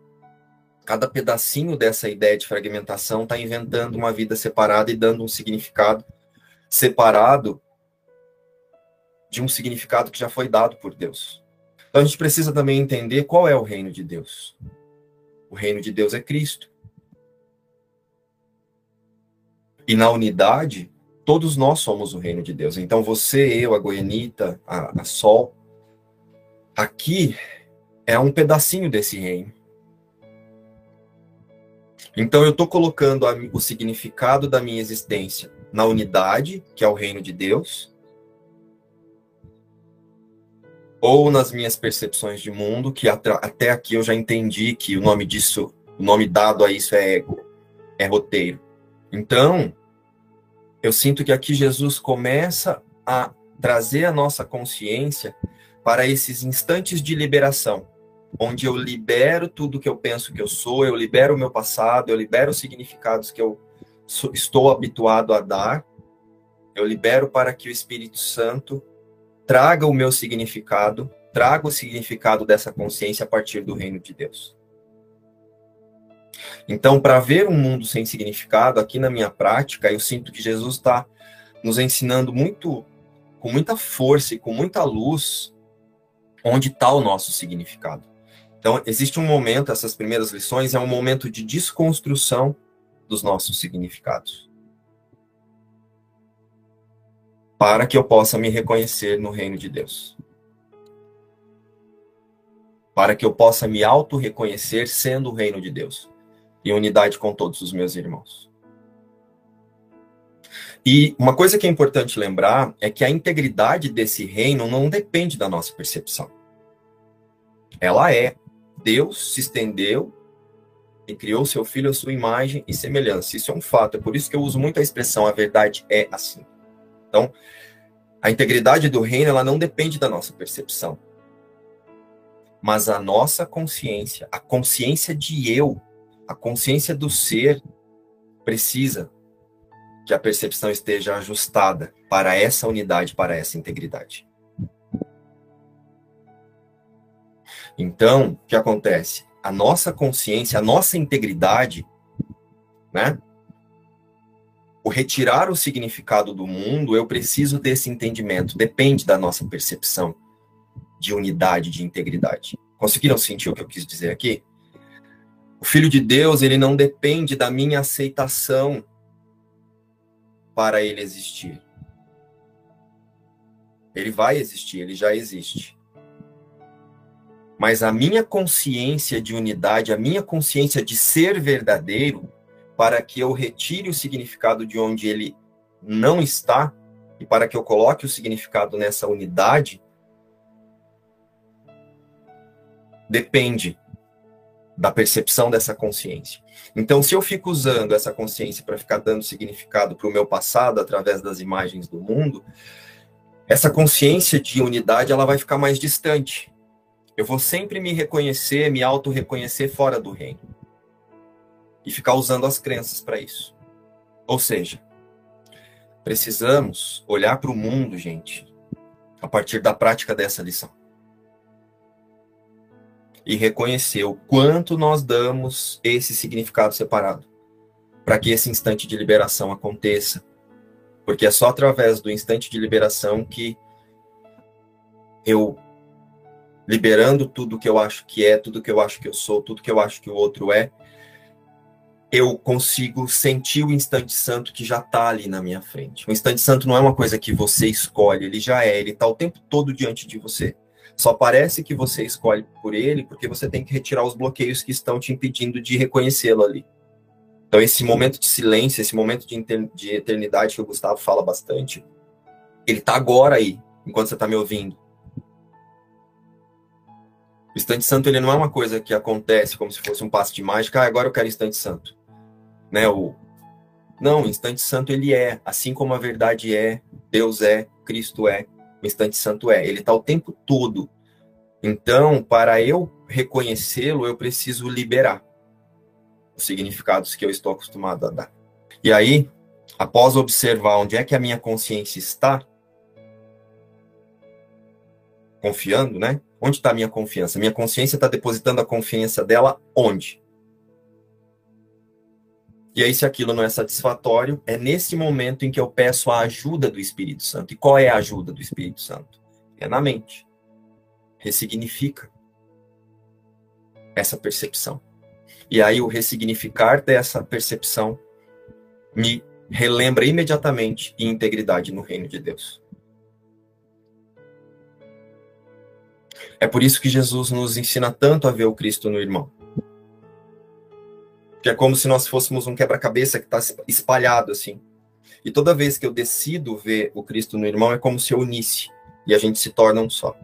cada pedacinho dessa ideia de fragmentação está inventando uma vida separada e dando um significado separado de um significado que já foi dado por Deus. Então a gente precisa também entender qual é o reino de Deus. O reino de Deus é Cristo. E na unidade, todos nós somos o reino de Deus. Então você, eu, a Goianita, a, a Sol, aqui é um pedacinho desse reino. Então eu estou colocando a, o significado da minha existência na unidade, que é o reino de Deus, ou nas minhas percepções de mundo, que até aqui eu já entendi que o nome disso, o nome dado a isso é ego, é roteiro. Então, eu sinto que aqui Jesus começa a trazer a nossa consciência para esses instantes de liberação, onde eu libero tudo que eu penso que eu sou, eu libero o meu passado, eu libero os significados que eu estou habituado a dar, eu libero para que o Espírito Santo traga o meu significado, traga o significado dessa consciência a partir do reino de Deus. Então, para ver um mundo sem significado, aqui na minha prática, eu sinto que Jesus está nos ensinando muito, com muita força e com muita luz, onde está o nosso significado. Então, existe um momento, essas primeiras lições, é um momento de desconstrução dos nossos significados. Para que eu possa me reconhecer no reino de Deus. Para que eu possa me auto-reconhecer sendo o reino de Deus em unidade com todos os meus irmãos. E uma coisa que é importante lembrar é que a integridade desse reino não depende da nossa percepção. Ela é. Deus se estendeu e criou seu filho à sua imagem e semelhança. Isso é um fato. É por isso que eu uso muito a expressão a verdade é assim. Então, a integridade do reino ela não depende da nossa percepção. Mas a nossa consciência, a consciência de eu, a consciência do ser precisa que a percepção esteja ajustada para essa unidade, para essa integridade. Então, o que acontece? A nossa consciência, a nossa integridade, né? O retirar o significado do mundo, eu preciso desse entendimento, depende da nossa percepção de unidade, de integridade. Conseguiram sentir o que eu quis dizer aqui? O Filho de Deus, ele não depende da minha aceitação para ele existir. Ele vai existir, ele já existe. Mas a minha consciência de unidade, a minha consciência de ser verdadeiro, para que eu retire o significado de onde ele não está, e para que eu coloque o significado nessa unidade, depende da percepção dessa consciência. Então, se eu fico usando essa consciência para ficar dando significado para o meu passado através das imagens do mundo, essa consciência de unidade ela vai ficar mais distante. Eu vou sempre me reconhecer, me auto-reconhecer fora do reino. E ficar usando as crenças para isso. Ou seja, precisamos olhar para o mundo, gente, a partir da prática dessa lição e reconhecer o quanto nós damos esse significado separado para que esse instante de liberação aconteça. Porque é só através do instante de liberação que eu liberando tudo que eu acho que é, tudo que eu acho que eu sou, tudo que eu acho que o outro é, eu consigo sentir o instante santo que já está ali na minha frente. O instante santo não é uma coisa que você escolhe, ele já é, ele está o tempo todo diante de você. Só parece que você escolhe por ele porque você tem que retirar os bloqueios que estão te impedindo de reconhecê-lo ali. Então, esse momento de silêncio, esse momento de, de eternidade que o Gustavo fala bastante, ele está agora aí, enquanto você está me ouvindo. O instante santo ele não é uma coisa que acontece como se fosse um passo de mágica, ah, agora eu quero instante santo. Né? O... Não, o instante santo ele é, assim como a verdade é, Deus é, Cristo é, o instante santo é. Ele está o tempo todo. Então, para eu reconhecê-lo, eu preciso liberar os significados que eu estou acostumado a dar. E aí, após observar onde é que a minha consciência está, confiando, né? Onde está a minha confiança? Minha consciência está depositando a confiança dela onde? E aí, se aquilo não é satisfatório, é nesse momento em que eu peço a ajuda do Espírito Santo. E qual é a ajuda do Espírito Santo? É na mente. ressignifica essa percepção. E aí o ressignificar dessa percepção me relembra imediatamente integridade no reino de Deus. É por isso que Jesus nos ensina tanto a ver o Cristo no irmão. Que é como se nós fôssemos um quebra-cabeça que está espalhado assim. E toda vez que eu decido ver o Cristo no irmão, é como se eu unisse e a gente se torna um só.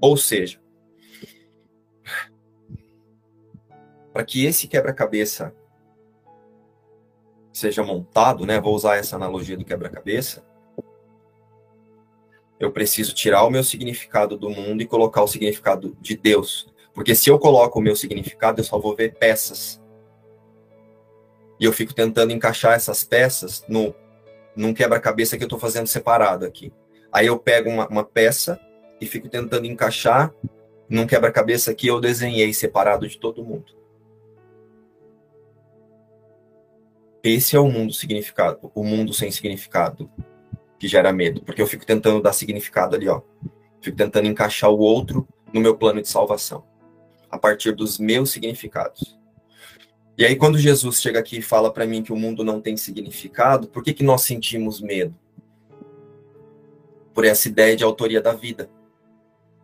Ou seja, para que esse quebra-cabeça seja montado, né? Vou usar essa analogia do quebra-cabeça. Eu preciso tirar o meu significado do mundo e colocar o significado de Deus. Porque se eu coloco o meu significado, eu só vou ver peças. E eu fico tentando encaixar essas peças no, num quebra-cabeça que eu estou fazendo separado aqui. Aí eu pego uma, uma peça e fico tentando encaixar num quebra-cabeça que eu desenhei separado de todo mundo. Esse é o mundo significado, o mundo sem significado que gera medo, porque eu fico tentando dar significado ali, ó. Fico tentando encaixar o outro no meu plano de salvação, a partir dos meus significados. E aí quando Jesus chega aqui e fala para mim que o mundo não tem significado, por que que nós sentimos medo? Por essa ideia de autoria da vida.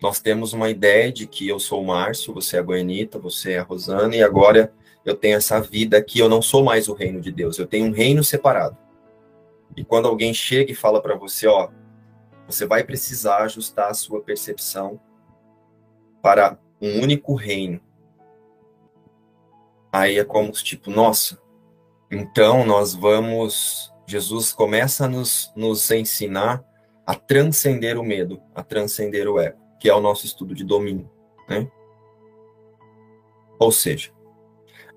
Nós temos uma ideia de que eu sou o Márcio, você é a Goianita, você é a Rosana, e agora eu tenho essa vida que eu não sou mais o reino de Deus, eu tenho um reino separado. E quando alguém chega e fala para você, ó, você vai precisar ajustar a sua percepção para um único reino. Aí é como tipo, nossa, então nós vamos. Jesus começa a nos, nos ensinar a transcender o medo, a transcender o ego, que é o nosso estudo de domínio. Né? Ou seja,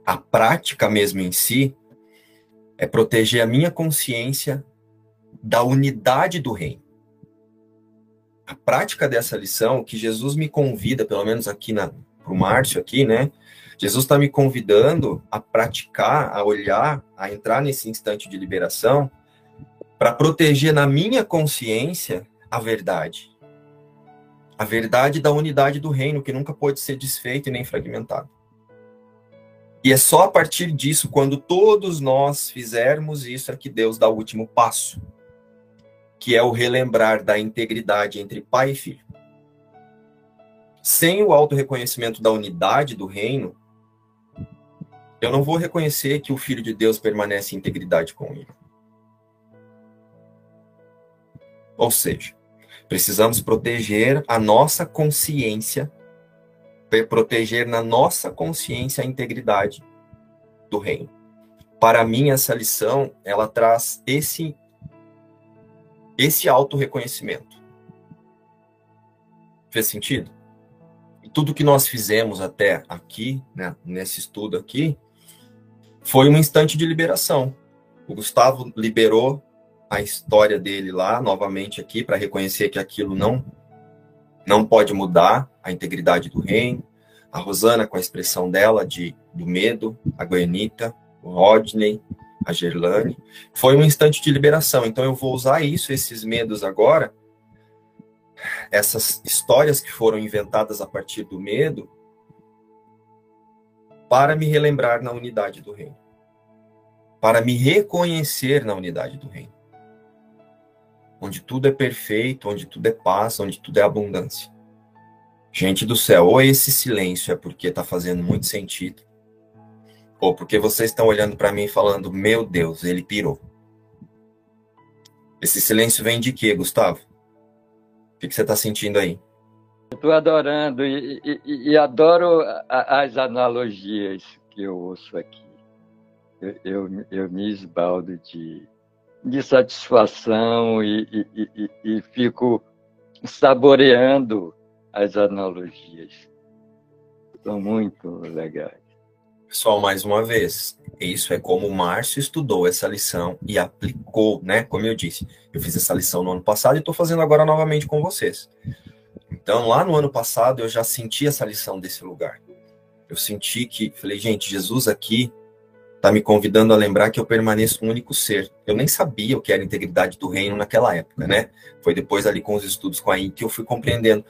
a prática mesmo em si é proteger a minha consciência da unidade do reino. A prática dessa lição, que Jesus me convida, pelo menos aqui para o Márcio aqui, né? Jesus está me convidando a praticar, a olhar, a entrar nesse instante de liberação, para proteger na minha consciência a verdade. A verdade da unidade do reino, que nunca pode ser desfeita e nem fragmentada. E é só a partir disso, quando todos nós fizermos isso, é que Deus dá o último passo, que é o relembrar da integridade entre pai e filho. Sem o auto-reconhecimento da unidade do reino, eu não vou reconhecer que o Filho de Deus permanece em integridade com ele. Ou seja, precisamos proteger a nossa consciência proteger na nossa consciência a integridade do reino. Para mim, essa lição, ela traz esse esse auto-reconhecimento. Fez sentido? E tudo que nós fizemos até aqui, né, nesse estudo aqui, foi um instante de liberação. O Gustavo liberou a história dele lá, novamente aqui, para reconhecer que aquilo não não pode mudar a integridade do reino. A Rosana, com a expressão dela de do medo, a Goianita, o Rodney, a Gerlane. Foi um instante de liberação. Então eu vou usar isso, esses medos agora, essas histórias que foram inventadas a partir do medo, para me relembrar na unidade do reino. Para me reconhecer na unidade do reino onde tudo é perfeito, onde tudo é paz, onde tudo é abundância. Gente do céu, ou esse silêncio é porque está fazendo muito sentido, ou porque vocês estão olhando para mim falando, meu Deus, ele pirou. Esse silêncio vem de quê, Gustavo? O que, você está sentindo aí? Estou adorando e, e, e adoro as analogias que eu ouço aqui. Eu, eu, eu me esbaldo de, de satisfação e, e, e, e fico saboreando as analogias. São muito legais. Pessoal, mais uma vez, isso é como o Márcio estudou essa lição e aplicou, né? Como eu disse, eu fiz essa lição no ano passado e estou fazendo agora novamente com vocês. Então, lá no ano passado, eu já senti essa lição desse lugar. Eu senti que, falei, gente, Jesus aqui está me convidando a lembrar que eu permaneço um único ser. Eu nem sabia o que era integridade do reino naquela época, né? Foi depois ali com os estudos com a I que eu fui compreendendo.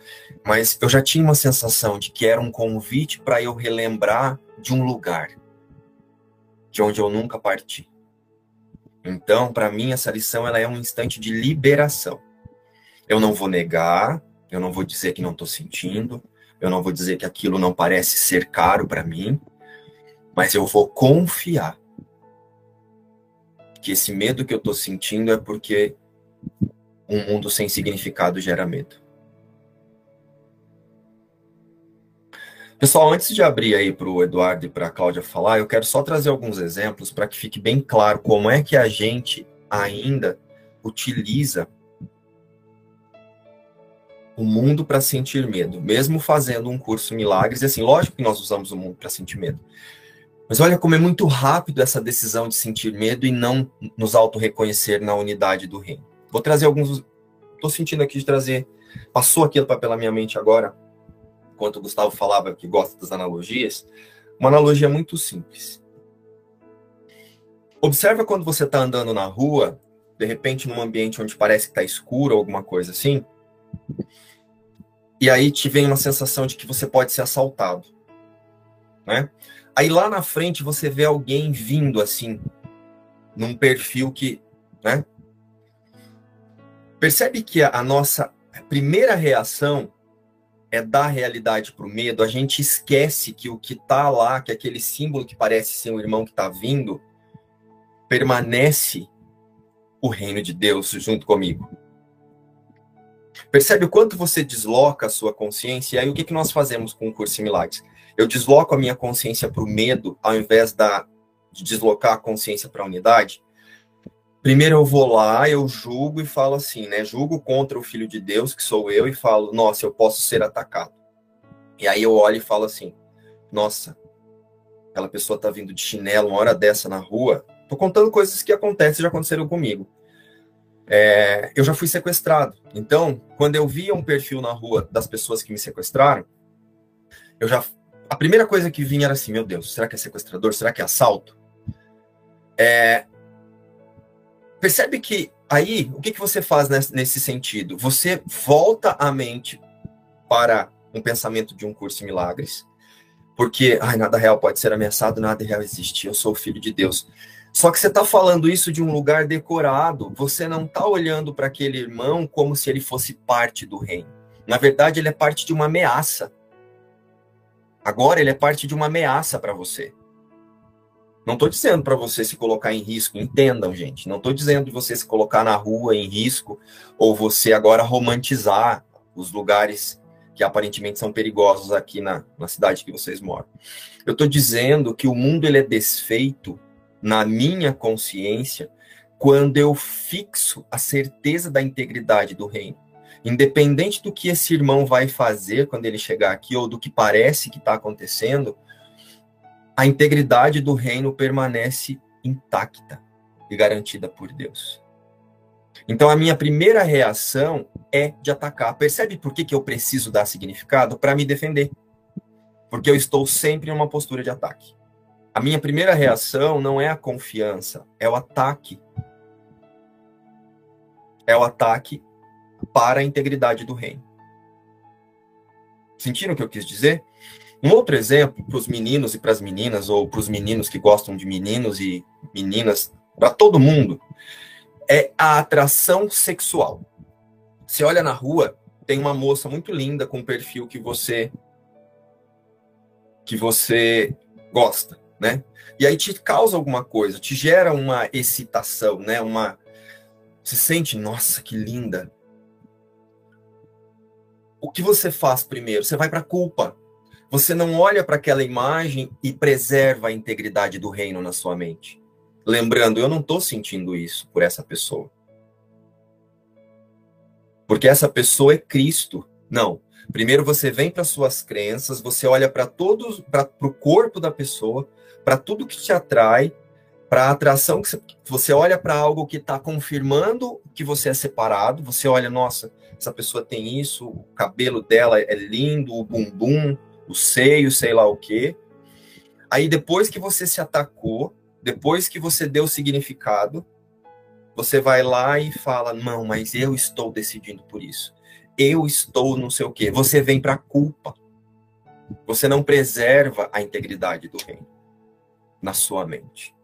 Mas eu já tinha uma sensação de que era um convite para eu relembrar de um lugar de onde eu nunca parti. Então, para mim, essa lição ela é um instante de liberação. Eu não vou negar, eu não vou dizer que não estou sentindo, eu não vou dizer que aquilo não parece ser caro para mim, mas eu vou confiar que esse medo que eu estou sentindo é porque um mundo sem significado gera medo. Pessoal, antes de abrir aí para o Eduardo e para a Cláudia falar, eu quero só trazer alguns exemplos para que fique bem claro como é que a gente ainda utiliza o mundo para sentir medo, mesmo fazendo um curso milagres. E assim, lógico que nós usamos o mundo para sentir medo. Mas olha como é muito rápido essa decisão de sentir medo e não nos auto-reconhecer na unidade do reino. Vou trazer alguns. Estou sentindo aqui de trazer. Passou aquilo pela minha mente agora, enquanto o Gustavo falava que gosta das analogias. Uma analogia muito simples. Observa quando você está andando na rua, de repente num ambiente onde parece que está escuro ou alguma coisa assim e aí te vem uma sensação de que você pode ser assaltado, né? Aí lá na frente você vê alguém vindo assim, num perfil que, né? Percebe que a, nossa primeira reação é dar realidade para o medo. A gente esquece que o que está lá, que aquele símbolo que parece ser um irmão que está vindo, permanece o reino de Deus junto comigo. Percebe o quanto você desloca a sua consciência? E aí, o que, que nós fazemos com o curso em milagres? Eu desloco a minha consciência para o medo, ao invés da, de deslocar a consciência para a unidade. Primeiro eu vou lá, eu julgo e falo assim, né? Julgo contra o Filho de Deus, que sou eu, e falo, nossa, eu posso ser atacado. E aí eu olho e falo assim, nossa, aquela pessoa tá vindo de chinelo uma hora dessa na rua. Tô contando coisas que acontecem já aconteceram comigo é, eu já fui sequestrado. Então, quando eu via um perfil na rua das pessoas que me sequestraram, eu já a primeira coisa que vinha era assim, meu Deus, será que é sequestrador? Será que é assalto? É, percebe que aí o que, que você faz nesse, sentido? Você volta a mente para um pensamento de um curso em milagres, porque ai, nada real pode ser ameaçado, nada real existe. Eu sou o filho de Deus. Só que você está falando isso de um lugar decorado, você não está olhando para aquele irmão como se ele fosse parte do reino. Na verdade, ele é parte de uma ameaça. Agora, ele é parte de uma ameaça para você. Não estou dizendo para você se colocar em risco, entendam, gente. Não estou dizendo você se colocar na rua em risco ou você agora romantizar os lugares que aparentemente são perigosos aqui na, na cidade que vocês moram. Eu estou dizendo que o mundo ele é desfeito na minha consciência quando eu fixo a certeza da integridade do reino. Independente do que esse irmão vai fazer quando ele chegar aqui, ou do que parece que está acontecendo, a integridade do reino permanece intacta e garantida por Deus. Então, a minha primeira reação é de atacar. Percebe por que, que eu preciso dar significado? Para me defender. Porque eu estou sempre em uma postura de ataque. A minha primeira reação não é a confiança, é o ataque. É o ataque para a integridade do reino. Sentiram o que eu quis dizer? Um outro exemplo para os meninos e para as meninas, ou para os meninos que gostam de meninos e meninas, para todo mundo, é a atração sexual. Você olha na rua, tem uma moça muito linda com um perfil que você que você gosta né? E aí te causa alguma coisa, te gera uma excitação, né? Uma se sente, nossa, que linda. O que você faz primeiro? Você vai para a culpa. Você não olha para aquela imagem e preserva a integridade do reino na sua mente. Lembrando, eu não estou sentindo isso por essa pessoa. Porque essa pessoa é Cristo. Não. Primeiro você vem para suas crenças, você olha para todos, para o corpo da pessoa, para tudo que te atrai, para a atração que você, você olha para algo que está confirmando que você é separado, você olha, nossa, essa pessoa tem isso, o cabelo dela é lindo, o bumbum, o seio, sei lá o quê. Aí depois que você se atacou, depois que você deu significado, você vai lá e fala: "Não, mas eu estou decidindo por isso. Eu estou não sei o quê". Você vem para culpa. Você não preserva a integridade do reino na sua mente.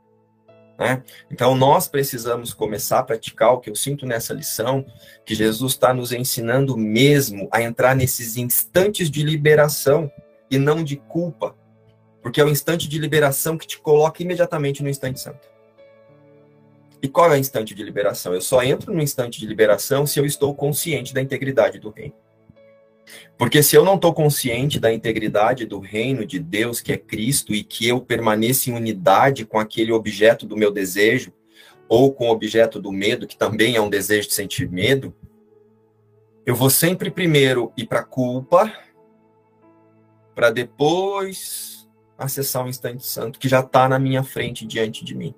Né? Então, nós precisamos começar a praticar o que eu sinto nessa lição, que Jesus está nos ensinando mesmo a entrar nesses instantes de liberação e não de culpa, porque é o instante de liberação que te coloca imediatamente no instante santo. E qual é o instante de liberação? Eu só entro no instante de liberação se eu estou consciente da integridade do reino. Porque se eu não estou consciente da integridade do reino de Deus, que é Cristo, e que eu permaneço em unidade com aquele objeto do meu desejo, ou com o objeto do medo, que também é um desejo de sentir medo, eu vou sempre primeiro ir para a culpa, para depois acessar o instante santo que já está na minha frente, diante de mim.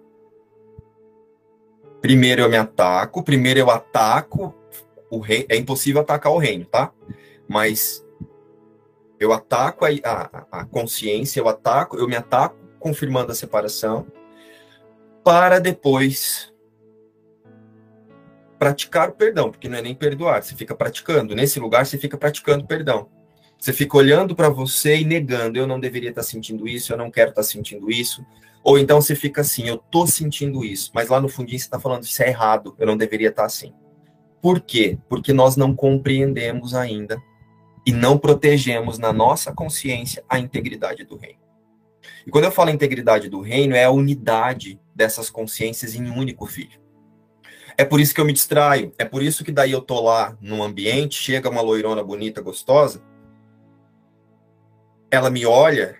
Primeiro eu me ataco, primeiro eu ataco o rei, é impossível atacar o reino, tá? Mas eu ataco a, a, a consciência, eu ataco, eu me ataco confirmando a separação, para depois praticar o perdão, porque não é nem perdoar, você fica praticando. Nesse lugar, você fica praticando perdão. Você fica olhando para você e negando, eu não deveria estar sentindo isso, eu não quero estar sentindo isso. Ou então você fica assim, eu tô sentindo isso, mas lá no fundinho você está falando isso é errado, eu não deveria estar assim. Por quê? Porque nós não compreendemos ainda e não protegemos na nossa consciência a integridade do reino. E quando eu falo integridade do reino, é a unidade dessas consciências em um único filho. É por isso que eu me distraio, é por isso que daí eu tô lá no ambiente, chega uma loirona bonita, gostosa, ela me olha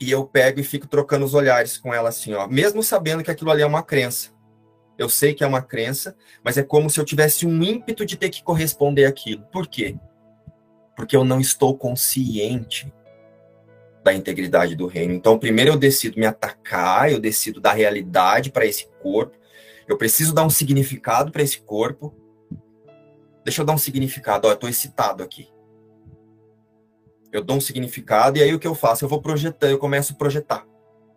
e eu pego e fico trocando os olhares com ela assim, ó, mesmo sabendo que aquilo ali é uma crença. Eu sei que é uma crença, mas é como se eu tivesse um ímpeto de ter que corresponder àquilo. Por quê? Porque eu não estou consciente da integridade do reino. Então, primeiro eu decido me atacar, eu decido dar realidade para esse corpo. Eu preciso dar um significado para esse corpo. Deixa eu dar um significado. Ó, eu estou excitado aqui. Eu dou um significado e aí o que eu faço? Eu vou projetando, eu começo a projetar.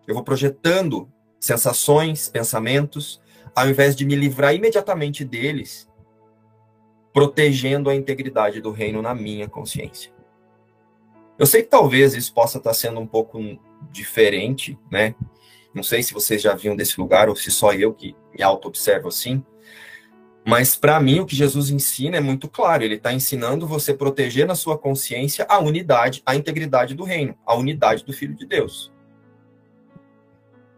Eu vou projetando sensações, pensamentos, ao invés de me livrar imediatamente deles protegendo a integridade do reino na minha consciência. Eu sei que talvez isso possa estar sendo um pouco diferente, né? Não sei se vocês já viram desse lugar ou se só eu que me auto-observo assim. Mas para mim o que Jesus ensina é muito claro. Ele está ensinando você proteger na sua consciência a unidade, a integridade do reino, a unidade do Filho de Deus.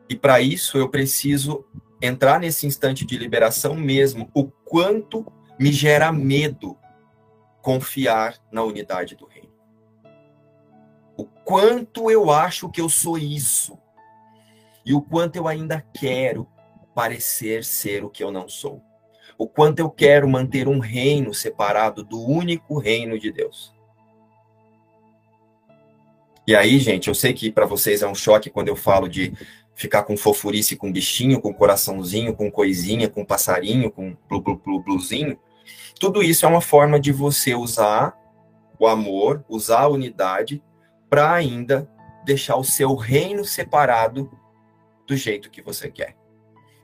E para isso eu preciso entrar nesse instante de liberação mesmo, o quanto me gera medo confiar na unidade do reino. O quanto eu acho que eu sou isso e o quanto eu ainda quero parecer ser o que eu não sou. O quanto eu quero manter um reino separado do único reino de Deus. E aí, gente, eu sei que para vocês é um choque quando eu falo de ficar com fofurice com bichinho, com coraçãozinho, com coisinha, com passarinho, com blu, blu, blu, bluzinho. Tudo isso é uma forma de você usar o amor, usar a unidade, para ainda deixar o seu reino separado do jeito que você quer.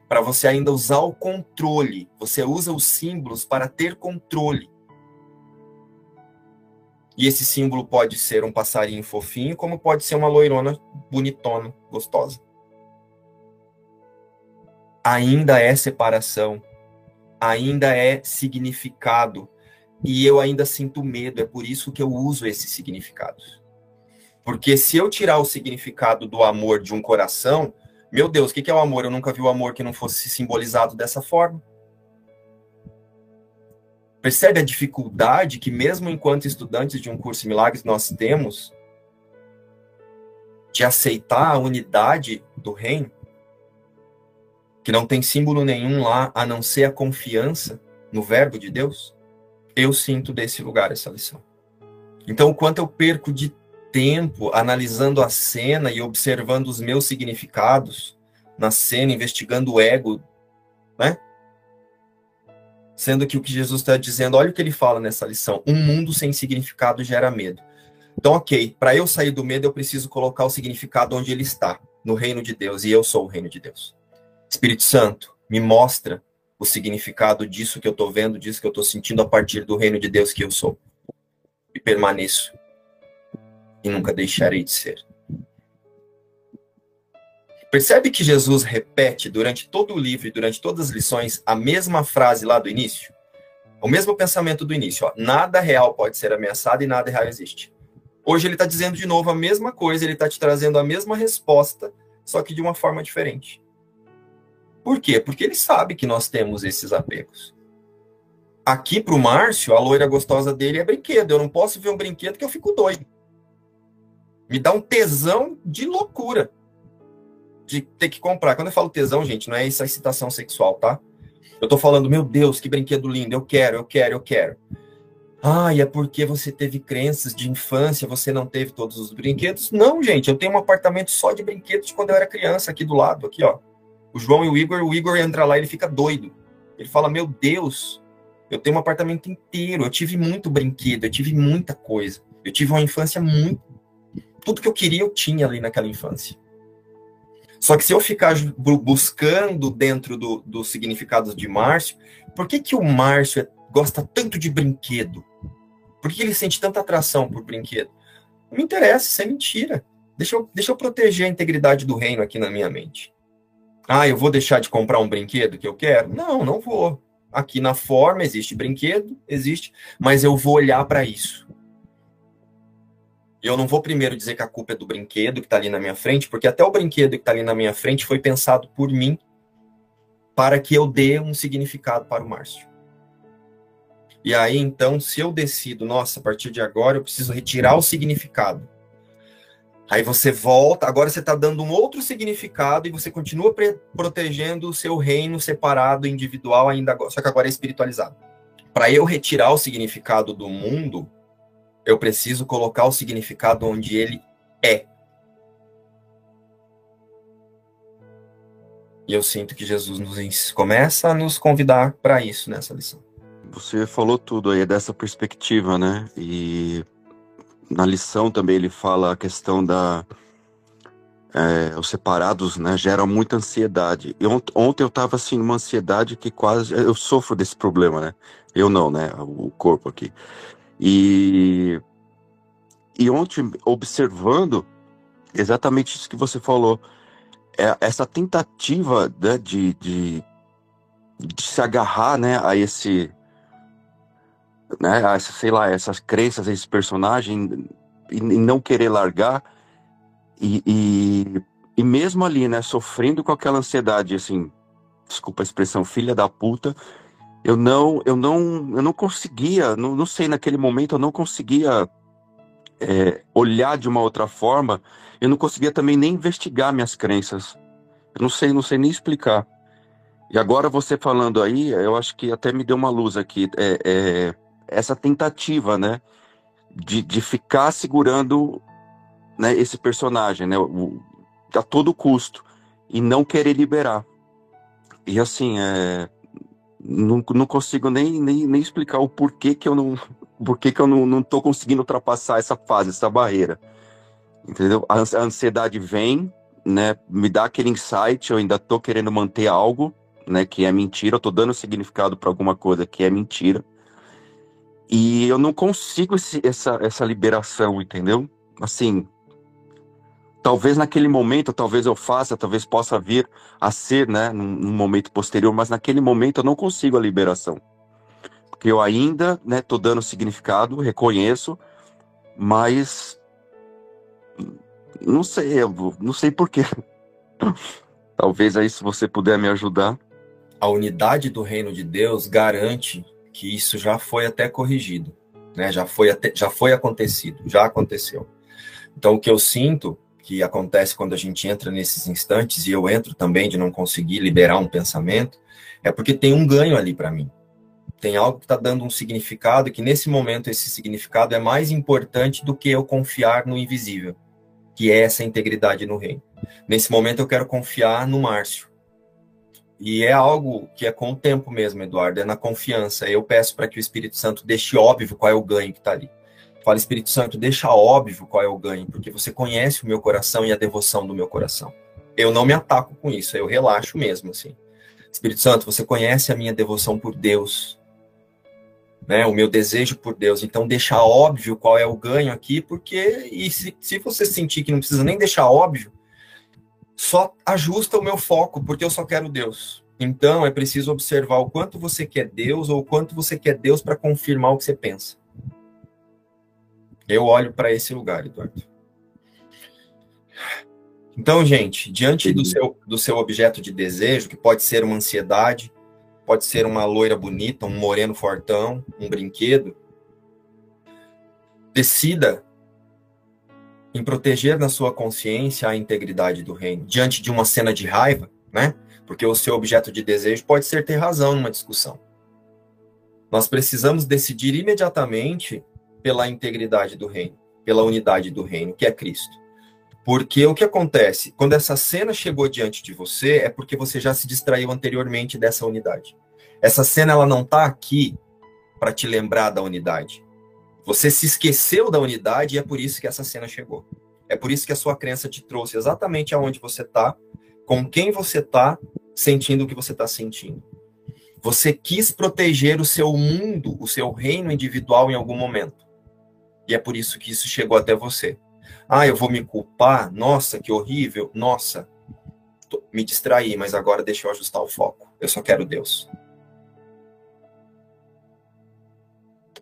Para você ainda usar o controle. Você usa os símbolos para ter controle. E esse símbolo pode ser um passarinho fofinho, como pode ser uma loirona bonitona, gostosa. Ainda é separação, ainda é significado e eu ainda sinto medo, é por isso que eu uso esses significados. Porque se eu tirar o significado do amor de um coração, meu Deus, o que é o amor? Eu nunca vi o amor que não fosse simbolizado dessa forma. Percebe a dificuldade que, mesmo enquanto estudantes de um curso de milagres, nós temos de aceitar a unidade do reino? Que não tem símbolo nenhum lá a não ser a confiança no Verbo de Deus, eu sinto desse lugar essa lição. Então, o quanto eu perco de tempo analisando a cena e observando os meus significados na cena, investigando o ego, né? Sendo que o que Jesus está dizendo, olha o que ele fala nessa lição: um mundo sem significado gera medo. Então, ok, para eu sair do medo, eu preciso colocar o significado onde ele está. no reino de Deus e eu sou o reino de Deus. Espírito Santo, me mostra o significado disso que eu estou vendo, disso que eu estou sentindo a partir do reino de Deus que eu sou. E permaneço. E nunca deixarei de ser. Percebe que Jesus repete durante todo o livro e durante todas as lições a mesma frase lá do início? O mesmo pensamento do início. Ó, nada real pode ser ameaçado e nada real existe. Hoje ele está dizendo de novo a mesma coisa, ele está te trazendo a mesma resposta, só que de uma forma diferente. Por quê? Porque ele sabe que nós temos esses apegos. Aqui para o Márcio, a loira gostosa dele é brinquedo. Eu não posso ver um brinquedo que eu fico doido. Me dá um tesão de loucura de ter que comprar. Quando eu falo tesão, gente, não é essa excitação sexual, tá? Eu tô falando, meu Deus, que brinquedo lindo, eu quero, eu quero, eu quero. Ah, e é porque você teve crenças de infância, você não teve todos os brinquedos? Não, gente, eu tenho um apartamento só de brinquedos de quando eu era criança, aqui do lado, aqui, ó o João e o Igor, o Igor entra lá e ele fica doido. Ele fala: Meu Deus, eu tenho um apartamento inteiro, eu tive muito brinquedo, eu tive muita coisa. Eu tive uma infância muito. Tudo que eu queria eu tinha ali naquela infância. Só que se eu ficar buscando dentro dos do significados de Márcio, por que, que o Márcio é, gosta tanto de brinquedo? Por que ele sente tanta atração por brinquedo? Não me interessa, isso é mentira. Deixa eu, deixa eu proteger a integridade do reino aqui na minha mente. Ah, eu vou deixar de comprar um brinquedo que eu quero? Não, não vou. Aqui na forma existe brinquedo, existe, mas eu vou olhar para isso. Eu não vou primeiro dizer que a culpa é do brinquedo que está ali na minha frente, porque até o brinquedo que está ali na minha frente foi pensado por mim para que eu dê um significado para o Márcio. E aí, então, se eu decido, nossa, a partir de agora eu preciso retirar o significado Aí você volta, agora você está dando um outro significado e você continua protegendo o seu reino separado, individual, ainda só que agora é espiritualizado. Para eu retirar o significado do mundo, eu preciso colocar o significado onde ele é. E eu sinto que Jesus nos começa a nos convidar para isso nessa lição. Você falou tudo aí dessa perspectiva, né? E na lição também ele fala a questão da é, os separados, né, geram muita ansiedade. E ont ontem eu estava assim numa ansiedade que quase eu sofro desse problema, né? Eu não, né? O corpo aqui. E e ontem observando exatamente isso que você falou, é, essa tentativa né, de, de, de se agarrar, né, a esse né, sei lá, essas crenças, esse personagem, e, e não querer largar, e, e, e, mesmo ali, né, sofrendo com aquela ansiedade, assim, desculpa a expressão, filha da puta, eu não, eu não, eu não conseguia, não, não sei, naquele momento eu não conseguia é, olhar de uma outra forma, eu não conseguia também nem investigar minhas crenças, eu não sei, não sei nem explicar. E agora você falando aí, eu acho que até me deu uma luz aqui. É, é, essa tentativa, né, de, de ficar segurando né, esse personagem, né, o, a todo custo e não querer liberar. E assim, é, não, não consigo nem, nem, nem explicar o porquê que eu não, porquê que eu não, não tô conseguindo ultrapassar essa fase, essa barreira. Entendeu? A ansiedade vem, né, me dá aquele insight, eu ainda tô querendo manter algo, né, que é mentira, eu tô dando significado para alguma coisa que é mentira. E eu não consigo esse, essa, essa liberação, entendeu? Assim, talvez naquele momento, talvez eu faça, talvez possa vir a ser, né, num, num, momento posterior, mas naquele momento eu não consigo a liberação. Porque eu ainda, né, tô dando significado, reconheço, mas não sei, eu não sei porquê. talvez aí se você puder me ajudar. A unidade do reino de Deus garante que isso já foi até corrigido, né? Já foi até, já foi acontecido, já aconteceu. Então o que eu sinto que acontece quando a gente entra nesses instantes e eu entro também de não conseguir liberar um pensamento, é porque tem um ganho ali para mim. Tem algo que está dando um significado que nesse momento esse significado é mais importante do que eu confiar no invisível, que é essa integridade no reino. Nesse momento eu quero confiar no Márcio, e é algo que é com o tempo mesmo, Eduardo, é na confiança. Eu peço para que o Espírito Santo deixe óbvio qual é o ganho que está ali. Fala, Espírito Santo, deixa óbvio qual é o ganho, porque você conhece o meu coração e a devoção do meu coração. Eu não me ataco com isso, eu relaxo mesmo, assim. Espírito Santo, você conhece a minha devoção por Deus, né, o meu desejo por Deus. Então, deixar óbvio qual é o ganho aqui, porque e se, se você sentir que não precisa nem deixar óbvio, só ajusta o meu foco, porque eu só quero Deus. Então, é preciso observar o quanto você quer Deus ou o quanto você quer Deus para confirmar o que você pensa. Eu olho para esse lugar, Eduardo. Então, gente, diante do seu, do seu objeto de desejo, que pode ser uma ansiedade, pode ser uma loira bonita, um moreno fortão, um brinquedo, decida em proteger na sua consciência a integridade do reino. Diante de uma cena de raiva, né? Porque o seu objeto de desejo pode ser ter razão numa discussão. Nós precisamos decidir imediatamente pela integridade do reino, pela unidade do reino, que é Cristo. Porque o que acontece? Quando essa cena chegou diante de você, é porque você já se distraiu anteriormente dessa unidade. Essa cena ela não está aqui para te lembrar da unidade. Você se esqueceu da unidade e é por isso que essa cena chegou. É por isso que a sua crença te trouxe exatamente aonde você está, com quem você está, sentindo o que você está sentindo. Você quis proteger o seu mundo, o seu reino individual em algum momento. E é por isso que isso chegou até você. Ah, eu vou me culpar? Nossa, que horrível. Nossa, me distraí, mas agora deixa eu ajustar o foco. Eu só quero Deus.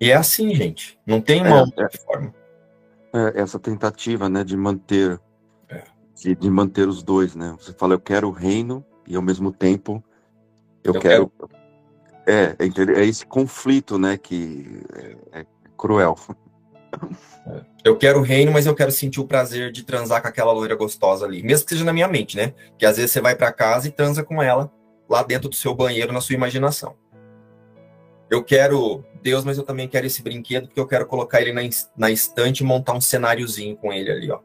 E é assim, gente. Não tem uma é, outra é, forma. É, essa tentativa, né, de manter, é. de, de, manter os dois, né? Você fala, eu quero o reino e ao mesmo tempo eu, eu quero, quero. É, é, é, esse conflito, né, que é, é cruel. Eu quero o reino, mas eu quero sentir o prazer de transar com aquela loira gostosa ali, mesmo que seja na minha mente, né? Que às vezes você vai para casa e transa com ela lá dentro do seu banheiro, na sua imaginação. Eu quero Deus, mas eu também quero esse brinquedo porque eu quero colocar ele na, na estante e montar um cenáriozinho com ele ali, ó.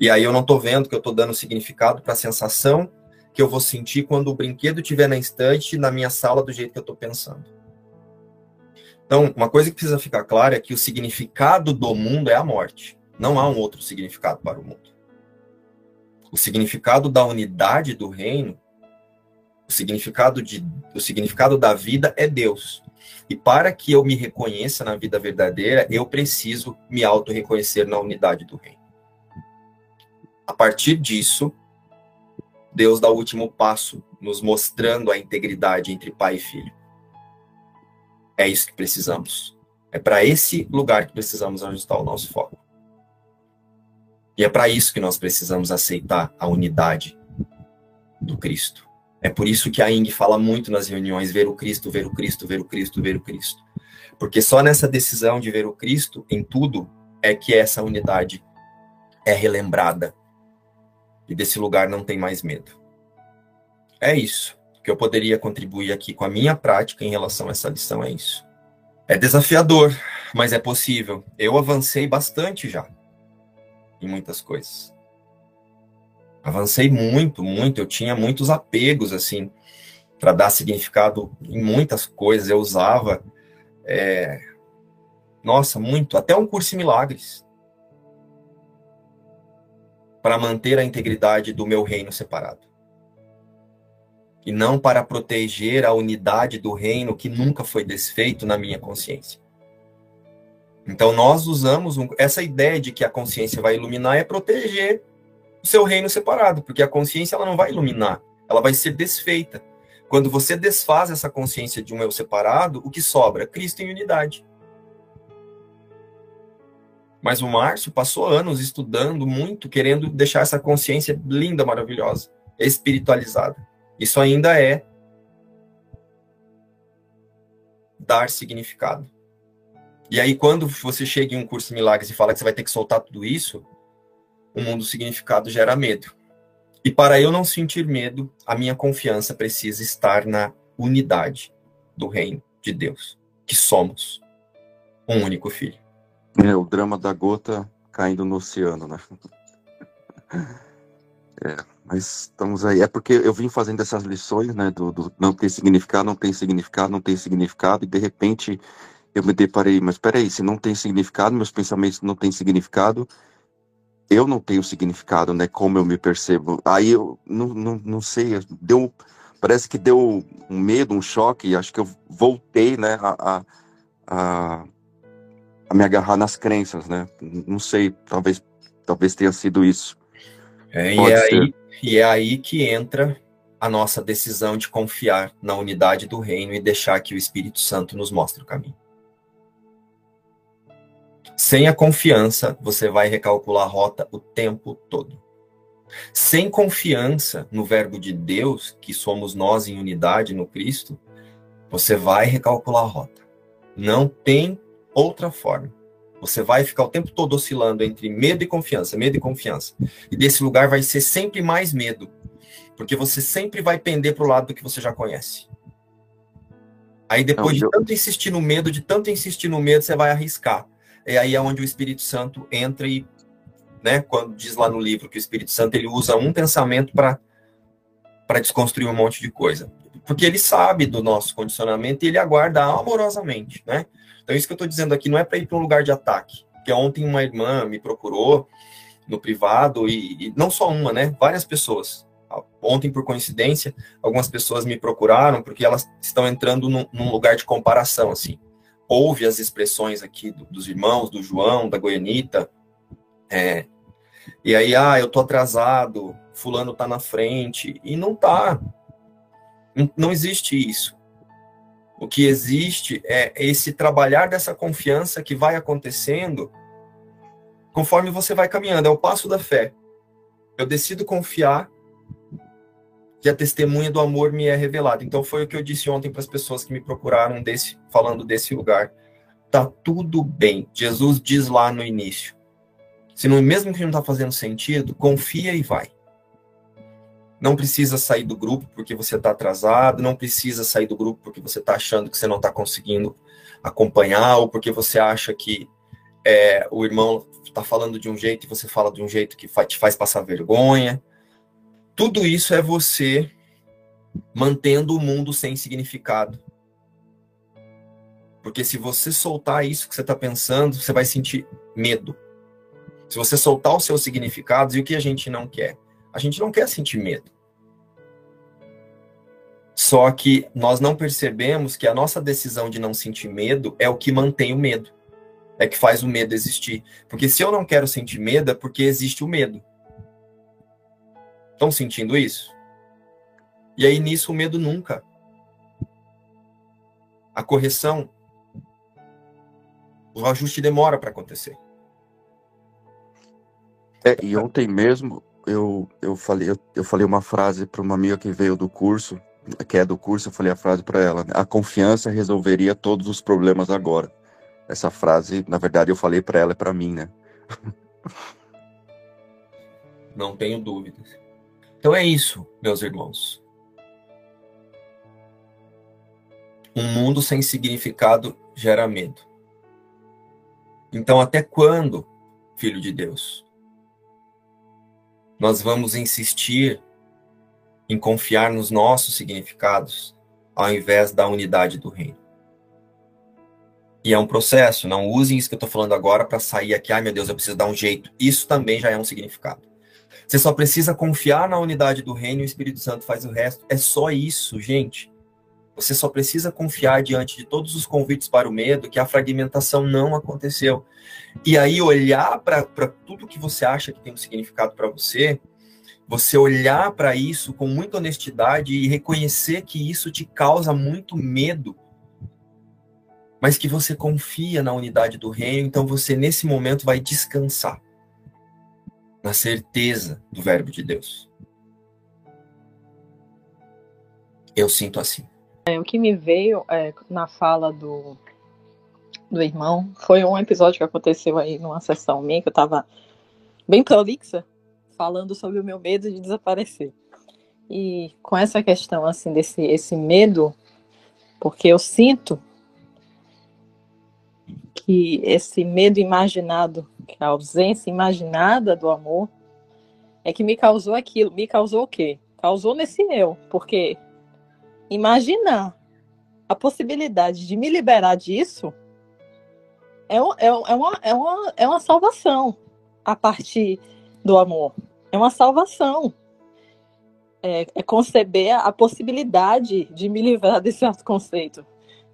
E aí eu não tô vendo que eu tô dando significado para a sensação que eu vou sentir quando o brinquedo estiver na estante, na minha sala, do jeito que eu tô pensando. Então, uma coisa que precisa ficar clara é que o significado do mundo é a morte. Não há um outro significado para o mundo. O significado da unidade do reino, o significado, de, o significado da vida é Deus. E para que eu me reconheça na vida verdadeira, eu preciso me auto-reconhecer na unidade do reino. A partir disso, Deus dá o último passo, nos mostrando a integridade entre pai e filho. É isso que precisamos. É para esse lugar que precisamos ajustar o nosso foco. E é para isso que nós precisamos aceitar a unidade do Cristo. É por isso que a Ing fala muito nas reuniões: ver o Cristo, ver o Cristo, ver o Cristo, ver o Cristo. Porque só nessa decisão de ver o Cristo em tudo é que essa unidade é relembrada. E desse lugar não tem mais medo. É isso que eu poderia contribuir aqui com a minha prática em relação a essa lição é isso. É desafiador, mas é possível. Eu avancei bastante já em muitas coisas. Avancei muito, muito. Eu tinha muitos apegos assim para dar significado em muitas coisas. Eu usava, é... nossa, muito. Até um curso em milagres para manter a integridade do meu reino separado e não para proteger a unidade do reino que nunca foi desfeito na minha consciência. Então nós usamos um, essa ideia de que a consciência vai iluminar é proteger seu reino separado, porque a consciência ela não vai iluminar, ela vai ser desfeita. Quando você desfaz essa consciência de um eu separado, o que sobra? Cristo em unidade. Mas o Márcio passou anos estudando muito, querendo deixar essa consciência linda, maravilhosa, espiritualizada. Isso ainda é dar significado. E aí, quando você chega em um curso de milagres e fala que você vai ter que soltar tudo isso, o mundo significado gera medo. E para eu não sentir medo, a minha confiança precisa estar na unidade do reino de Deus, que somos um único filho. É o drama da gota caindo no oceano, né? É, mas estamos aí. É porque eu vim fazendo essas lições, né? Do, do, não tem significado, não tem significado, não tem significado, e de repente eu me deparei, mas peraí, se não tem significado, meus pensamentos não têm significado, eu não tenho significado, né? Como eu me percebo. Aí eu não, não, não sei, deu, parece que deu um medo, um choque, acho que eu voltei, né, a, a, a me agarrar nas crenças, né? Não sei, talvez, talvez tenha sido isso. É, e, é aí, e é aí que entra a nossa decisão de confiar na unidade do reino e deixar que o Espírito Santo nos mostre o caminho. Sem a confiança, você vai recalcular a rota o tempo todo. Sem confiança no Verbo de Deus, que somos nós em unidade no Cristo, você vai recalcular a rota. Não tem outra forma. Você vai ficar o tempo todo oscilando entre medo e confiança, medo e confiança. E desse lugar vai ser sempre mais medo, porque você sempre vai pender para o lado do que você já conhece. Aí depois de tanto insistir no medo, de tanto insistir no medo, você vai arriscar. E aí é onde o Espírito Santo entra e, né, quando diz lá no livro que o Espírito Santo ele usa um pensamento para para desconstruir um monte de coisa. Porque ele sabe do nosso condicionamento e ele aguarda amorosamente, né? Então, isso que eu estou dizendo aqui não é para ir para um lugar de ataque. Porque ontem uma irmã me procurou no privado, e, e, não só uma, né? Várias pessoas. Ontem, por coincidência, algumas pessoas me procuraram porque elas estão entrando num, num lugar de comparação, assim. Ouve as expressões aqui do, dos irmãos, do João, da Goianita, é, e aí, ah, eu tô atrasado, fulano tá na frente, e não tá. Não, existe isso. O que existe é esse trabalhar dessa confiança que vai acontecendo conforme você vai caminhando. É o passo da fé. Eu decido confiar que a testemunha do amor me é revelada. Então foi o que eu disse ontem para as pessoas que me procuraram desse, falando desse lugar. Tá tudo bem. Jesus diz lá no início. Se não, mesmo que não está fazendo sentido, confia e vai. Não precisa sair do grupo porque você está atrasado, não precisa sair do grupo porque você está achando que você não está conseguindo acompanhar, ou porque você acha que é, o irmão está falando de um jeito e você fala de um jeito que te faz passar vergonha. Tudo isso é você mantendo o mundo sem significado. Porque se você soltar isso que você está pensando, você vai sentir medo. Se você soltar os seus significados, e o que a gente não quer? A gente não quer sentir medo. Só que nós não percebemos que a nossa decisão de não sentir medo é o que mantém o medo. É que faz o medo existir. Porque se eu não quero sentir medo, é porque existe o medo. Estão sentindo isso? E aí nisso o medo nunca. A correção, o ajuste demora para acontecer. É, e ontem mesmo eu, eu, falei, eu, eu falei uma frase para uma amiga que veio do curso, que é do curso, eu falei a frase para ela: né? a confiança resolveria todos os problemas agora. Essa frase, na verdade, eu falei para ela e para mim, né? Não tenho dúvidas. Então é isso, meus irmãos. Um mundo sem significado gera medo. Então, até quando, filho de Deus, nós vamos insistir em confiar nos nossos significados ao invés da unidade do reino. E é um processo, não usem isso que eu estou falando agora para sair aqui, ai meu Deus, eu preciso dar um jeito. Isso também já é um significado. Você só precisa confiar na unidade do reino e o Espírito Santo faz o resto. É só isso, gente. Você só precisa confiar diante de todos os convites para o medo que a fragmentação não aconteceu. E aí olhar para tudo que você acha que tem um significado para você, você olhar para isso com muita honestidade e reconhecer que isso te causa muito medo, mas que você confia na unidade do reino, então você nesse momento vai descansar na certeza do verbo de Deus. Eu sinto assim. É, o que me veio é, na fala do, do irmão foi um episódio que aconteceu aí numa sessão minha, que eu estava bem prolixa, falando sobre o meu medo de desaparecer. E com essa questão, assim, desse esse medo, porque eu sinto que esse medo imaginado, a ausência imaginada do amor, é que me causou aquilo. Me causou o quê? Causou nesse eu, porque imaginar a possibilidade de me liberar disso é, é, é, uma, é, uma, é uma salvação a partir do amor. É uma salvação. É, é conceber a possibilidade de me livrar desse autoconceito.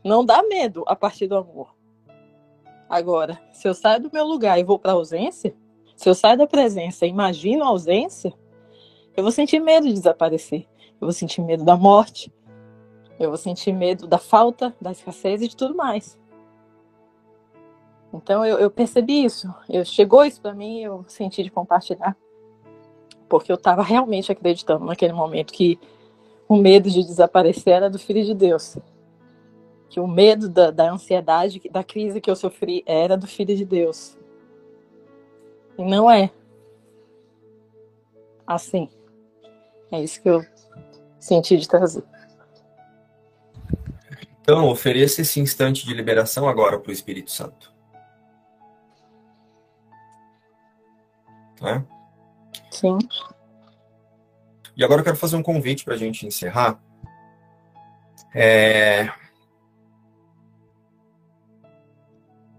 Não dá medo a partir do amor. Agora, se eu saio do meu lugar e vou para a ausência, se eu saio da presença e imagino a ausência, eu vou sentir medo de desaparecer. Eu vou sentir medo da morte. Eu vou sentir medo da falta, da escassez e de tudo mais. Então eu, eu percebi isso. Eu, chegou isso para mim eu senti de compartilhar. Porque eu estava realmente acreditando naquele momento que o medo de desaparecer era do Filho de Deus que o medo da, da ansiedade, da crise que eu sofri era do Filho de Deus. E não é assim. É isso que eu senti de trazer. Então, ofereça esse instante de liberação agora para o Espírito Santo. Né? Sim. E agora eu quero fazer um convite para a gente encerrar. É...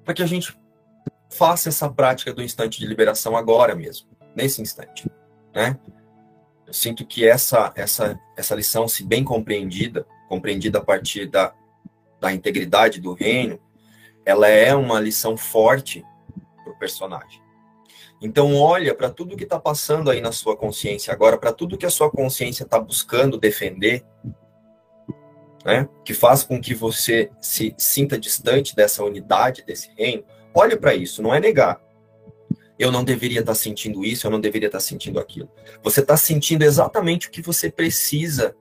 para que a gente faça essa prática do instante de liberação agora mesmo, nesse instante, né? Eu sinto que essa essa essa lição, se bem compreendida, compreendida a partir da, da integridade do reino, ela é uma lição forte para o personagem. Então olha para tudo que está passando aí na sua consciência agora, para tudo que a sua consciência está buscando defender, né, que faz com que você se sinta distante dessa unidade, desse reino, olhe para isso, não é negar. Eu não deveria estar tá sentindo isso, eu não deveria estar tá sentindo aquilo. Você está sentindo exatamente o que você precisa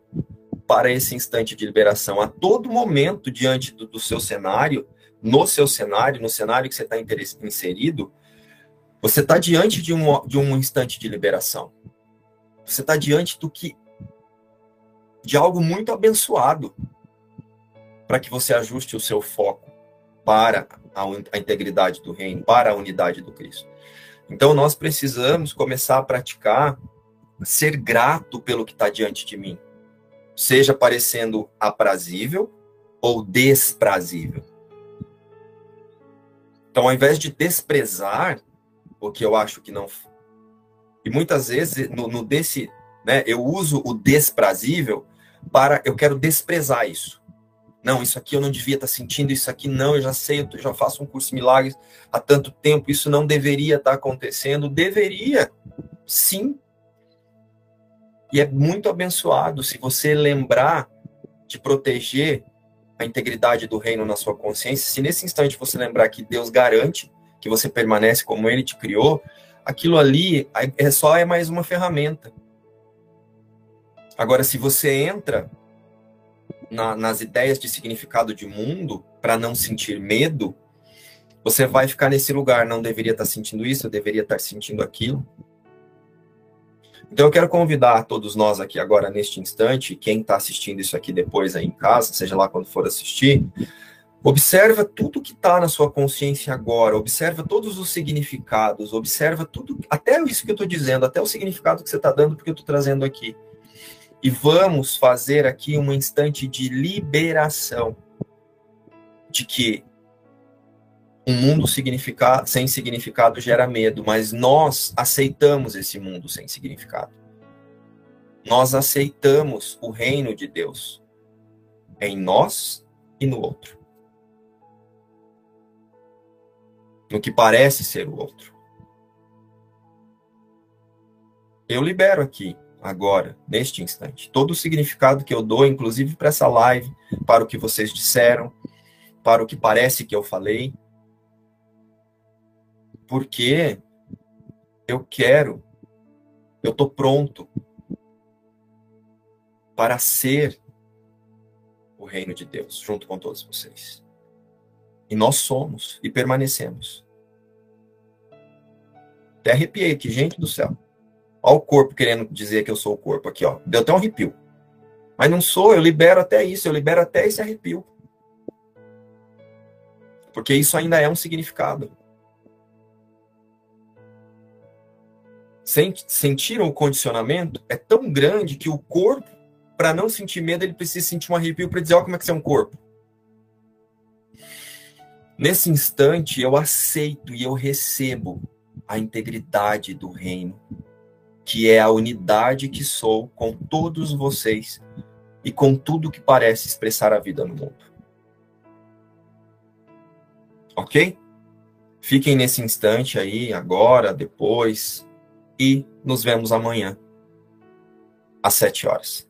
para esse instante de liberação. A todo momento, diante do, do seu cenário, no seu cenário, no cenário que você está inserido, você está diante de um, de um instante de liberação. Você está diante do que de algo muito abençoado para que você ajuste o seu foco para a, a integridade do reino, para a unidade do Cristo. Então nós precisamos começar a praticar ser grato pelo que está diante de mim, seja parecendo aprazível ou desprazível. Então, ao invés de desprezar o que eu acho que não. E muitas vezes, no, no desse, né, eu uso o desprazível para eu quero desprezar isso. Não, isso aqui eu não devia estar sentindo, isso aqui não, eu já sei, eu já faço um curso de milagres há tanto tempo, isso não deveria estar acontecendo. Deveria, sim. E é muito abençoado se você lembrar de proteger a integridade do reino na sua consciência. Se nesse instante você lembrar que Deus garante que você permanece como Ele te criou, aquilo ali é só é mais uma ferramenta. Agora, se você entra na, nas ideias de significado de mundo para não sentir medo, você vai ficar nesse lugar. Não deveria estar sentindo isso, eu deveria estar sentindo aquilo. Então eu quero convidar todos nós aqui agora neste instante, quem está assistindo isso aqui depois aí em casa, seja lá quando for assistir, observa tudo que está na sua consciência agora, observa todos os significados, observa tudo, até isso que eu estou dizendo, até o significado que você está dando porque eu estou trazendo aqui. E vamos fazer aqui um instante de liberação de que um mundo significa, sem significado gera medo, mas nós aceitamos esse mundo sem significado. Nós aceitamos o reino de Deus em nós e no outro. No que parece ser o outro. Eu libero aqui agora, neste instante. Todo o significado que eu dou, inclusive para essa live, para o que vocês disseram, para o que parece que eu falei. Porque eu quero, eu estou pronto para ser o reino de Deus, junto com todos vocês. E nós somos e permanecemos. Até arrepiei aqui, gente do céu. Olha o corpo querendo dizer que eu sou o corpo aqui, ó. Deu até um arrepio. Mas não sou, eu libero até isso, eu libero até esse arrepio. Porque isso ainda é um significado. Sentiram o condicionamento? É tão grande que o corpo, para não sentir medo, ele precisa sentir um arrepio para dizer: olha como é que é um corpo. Nesse instante, eu aceito e eu recebo a integridade do reino, que é a unidade que sou com todos vocês e com tudo que parece expressar a vida no mundo. Ok? Fiquem nesse instante aí, agora, depois, e nos vemos amanhã, às sete horas.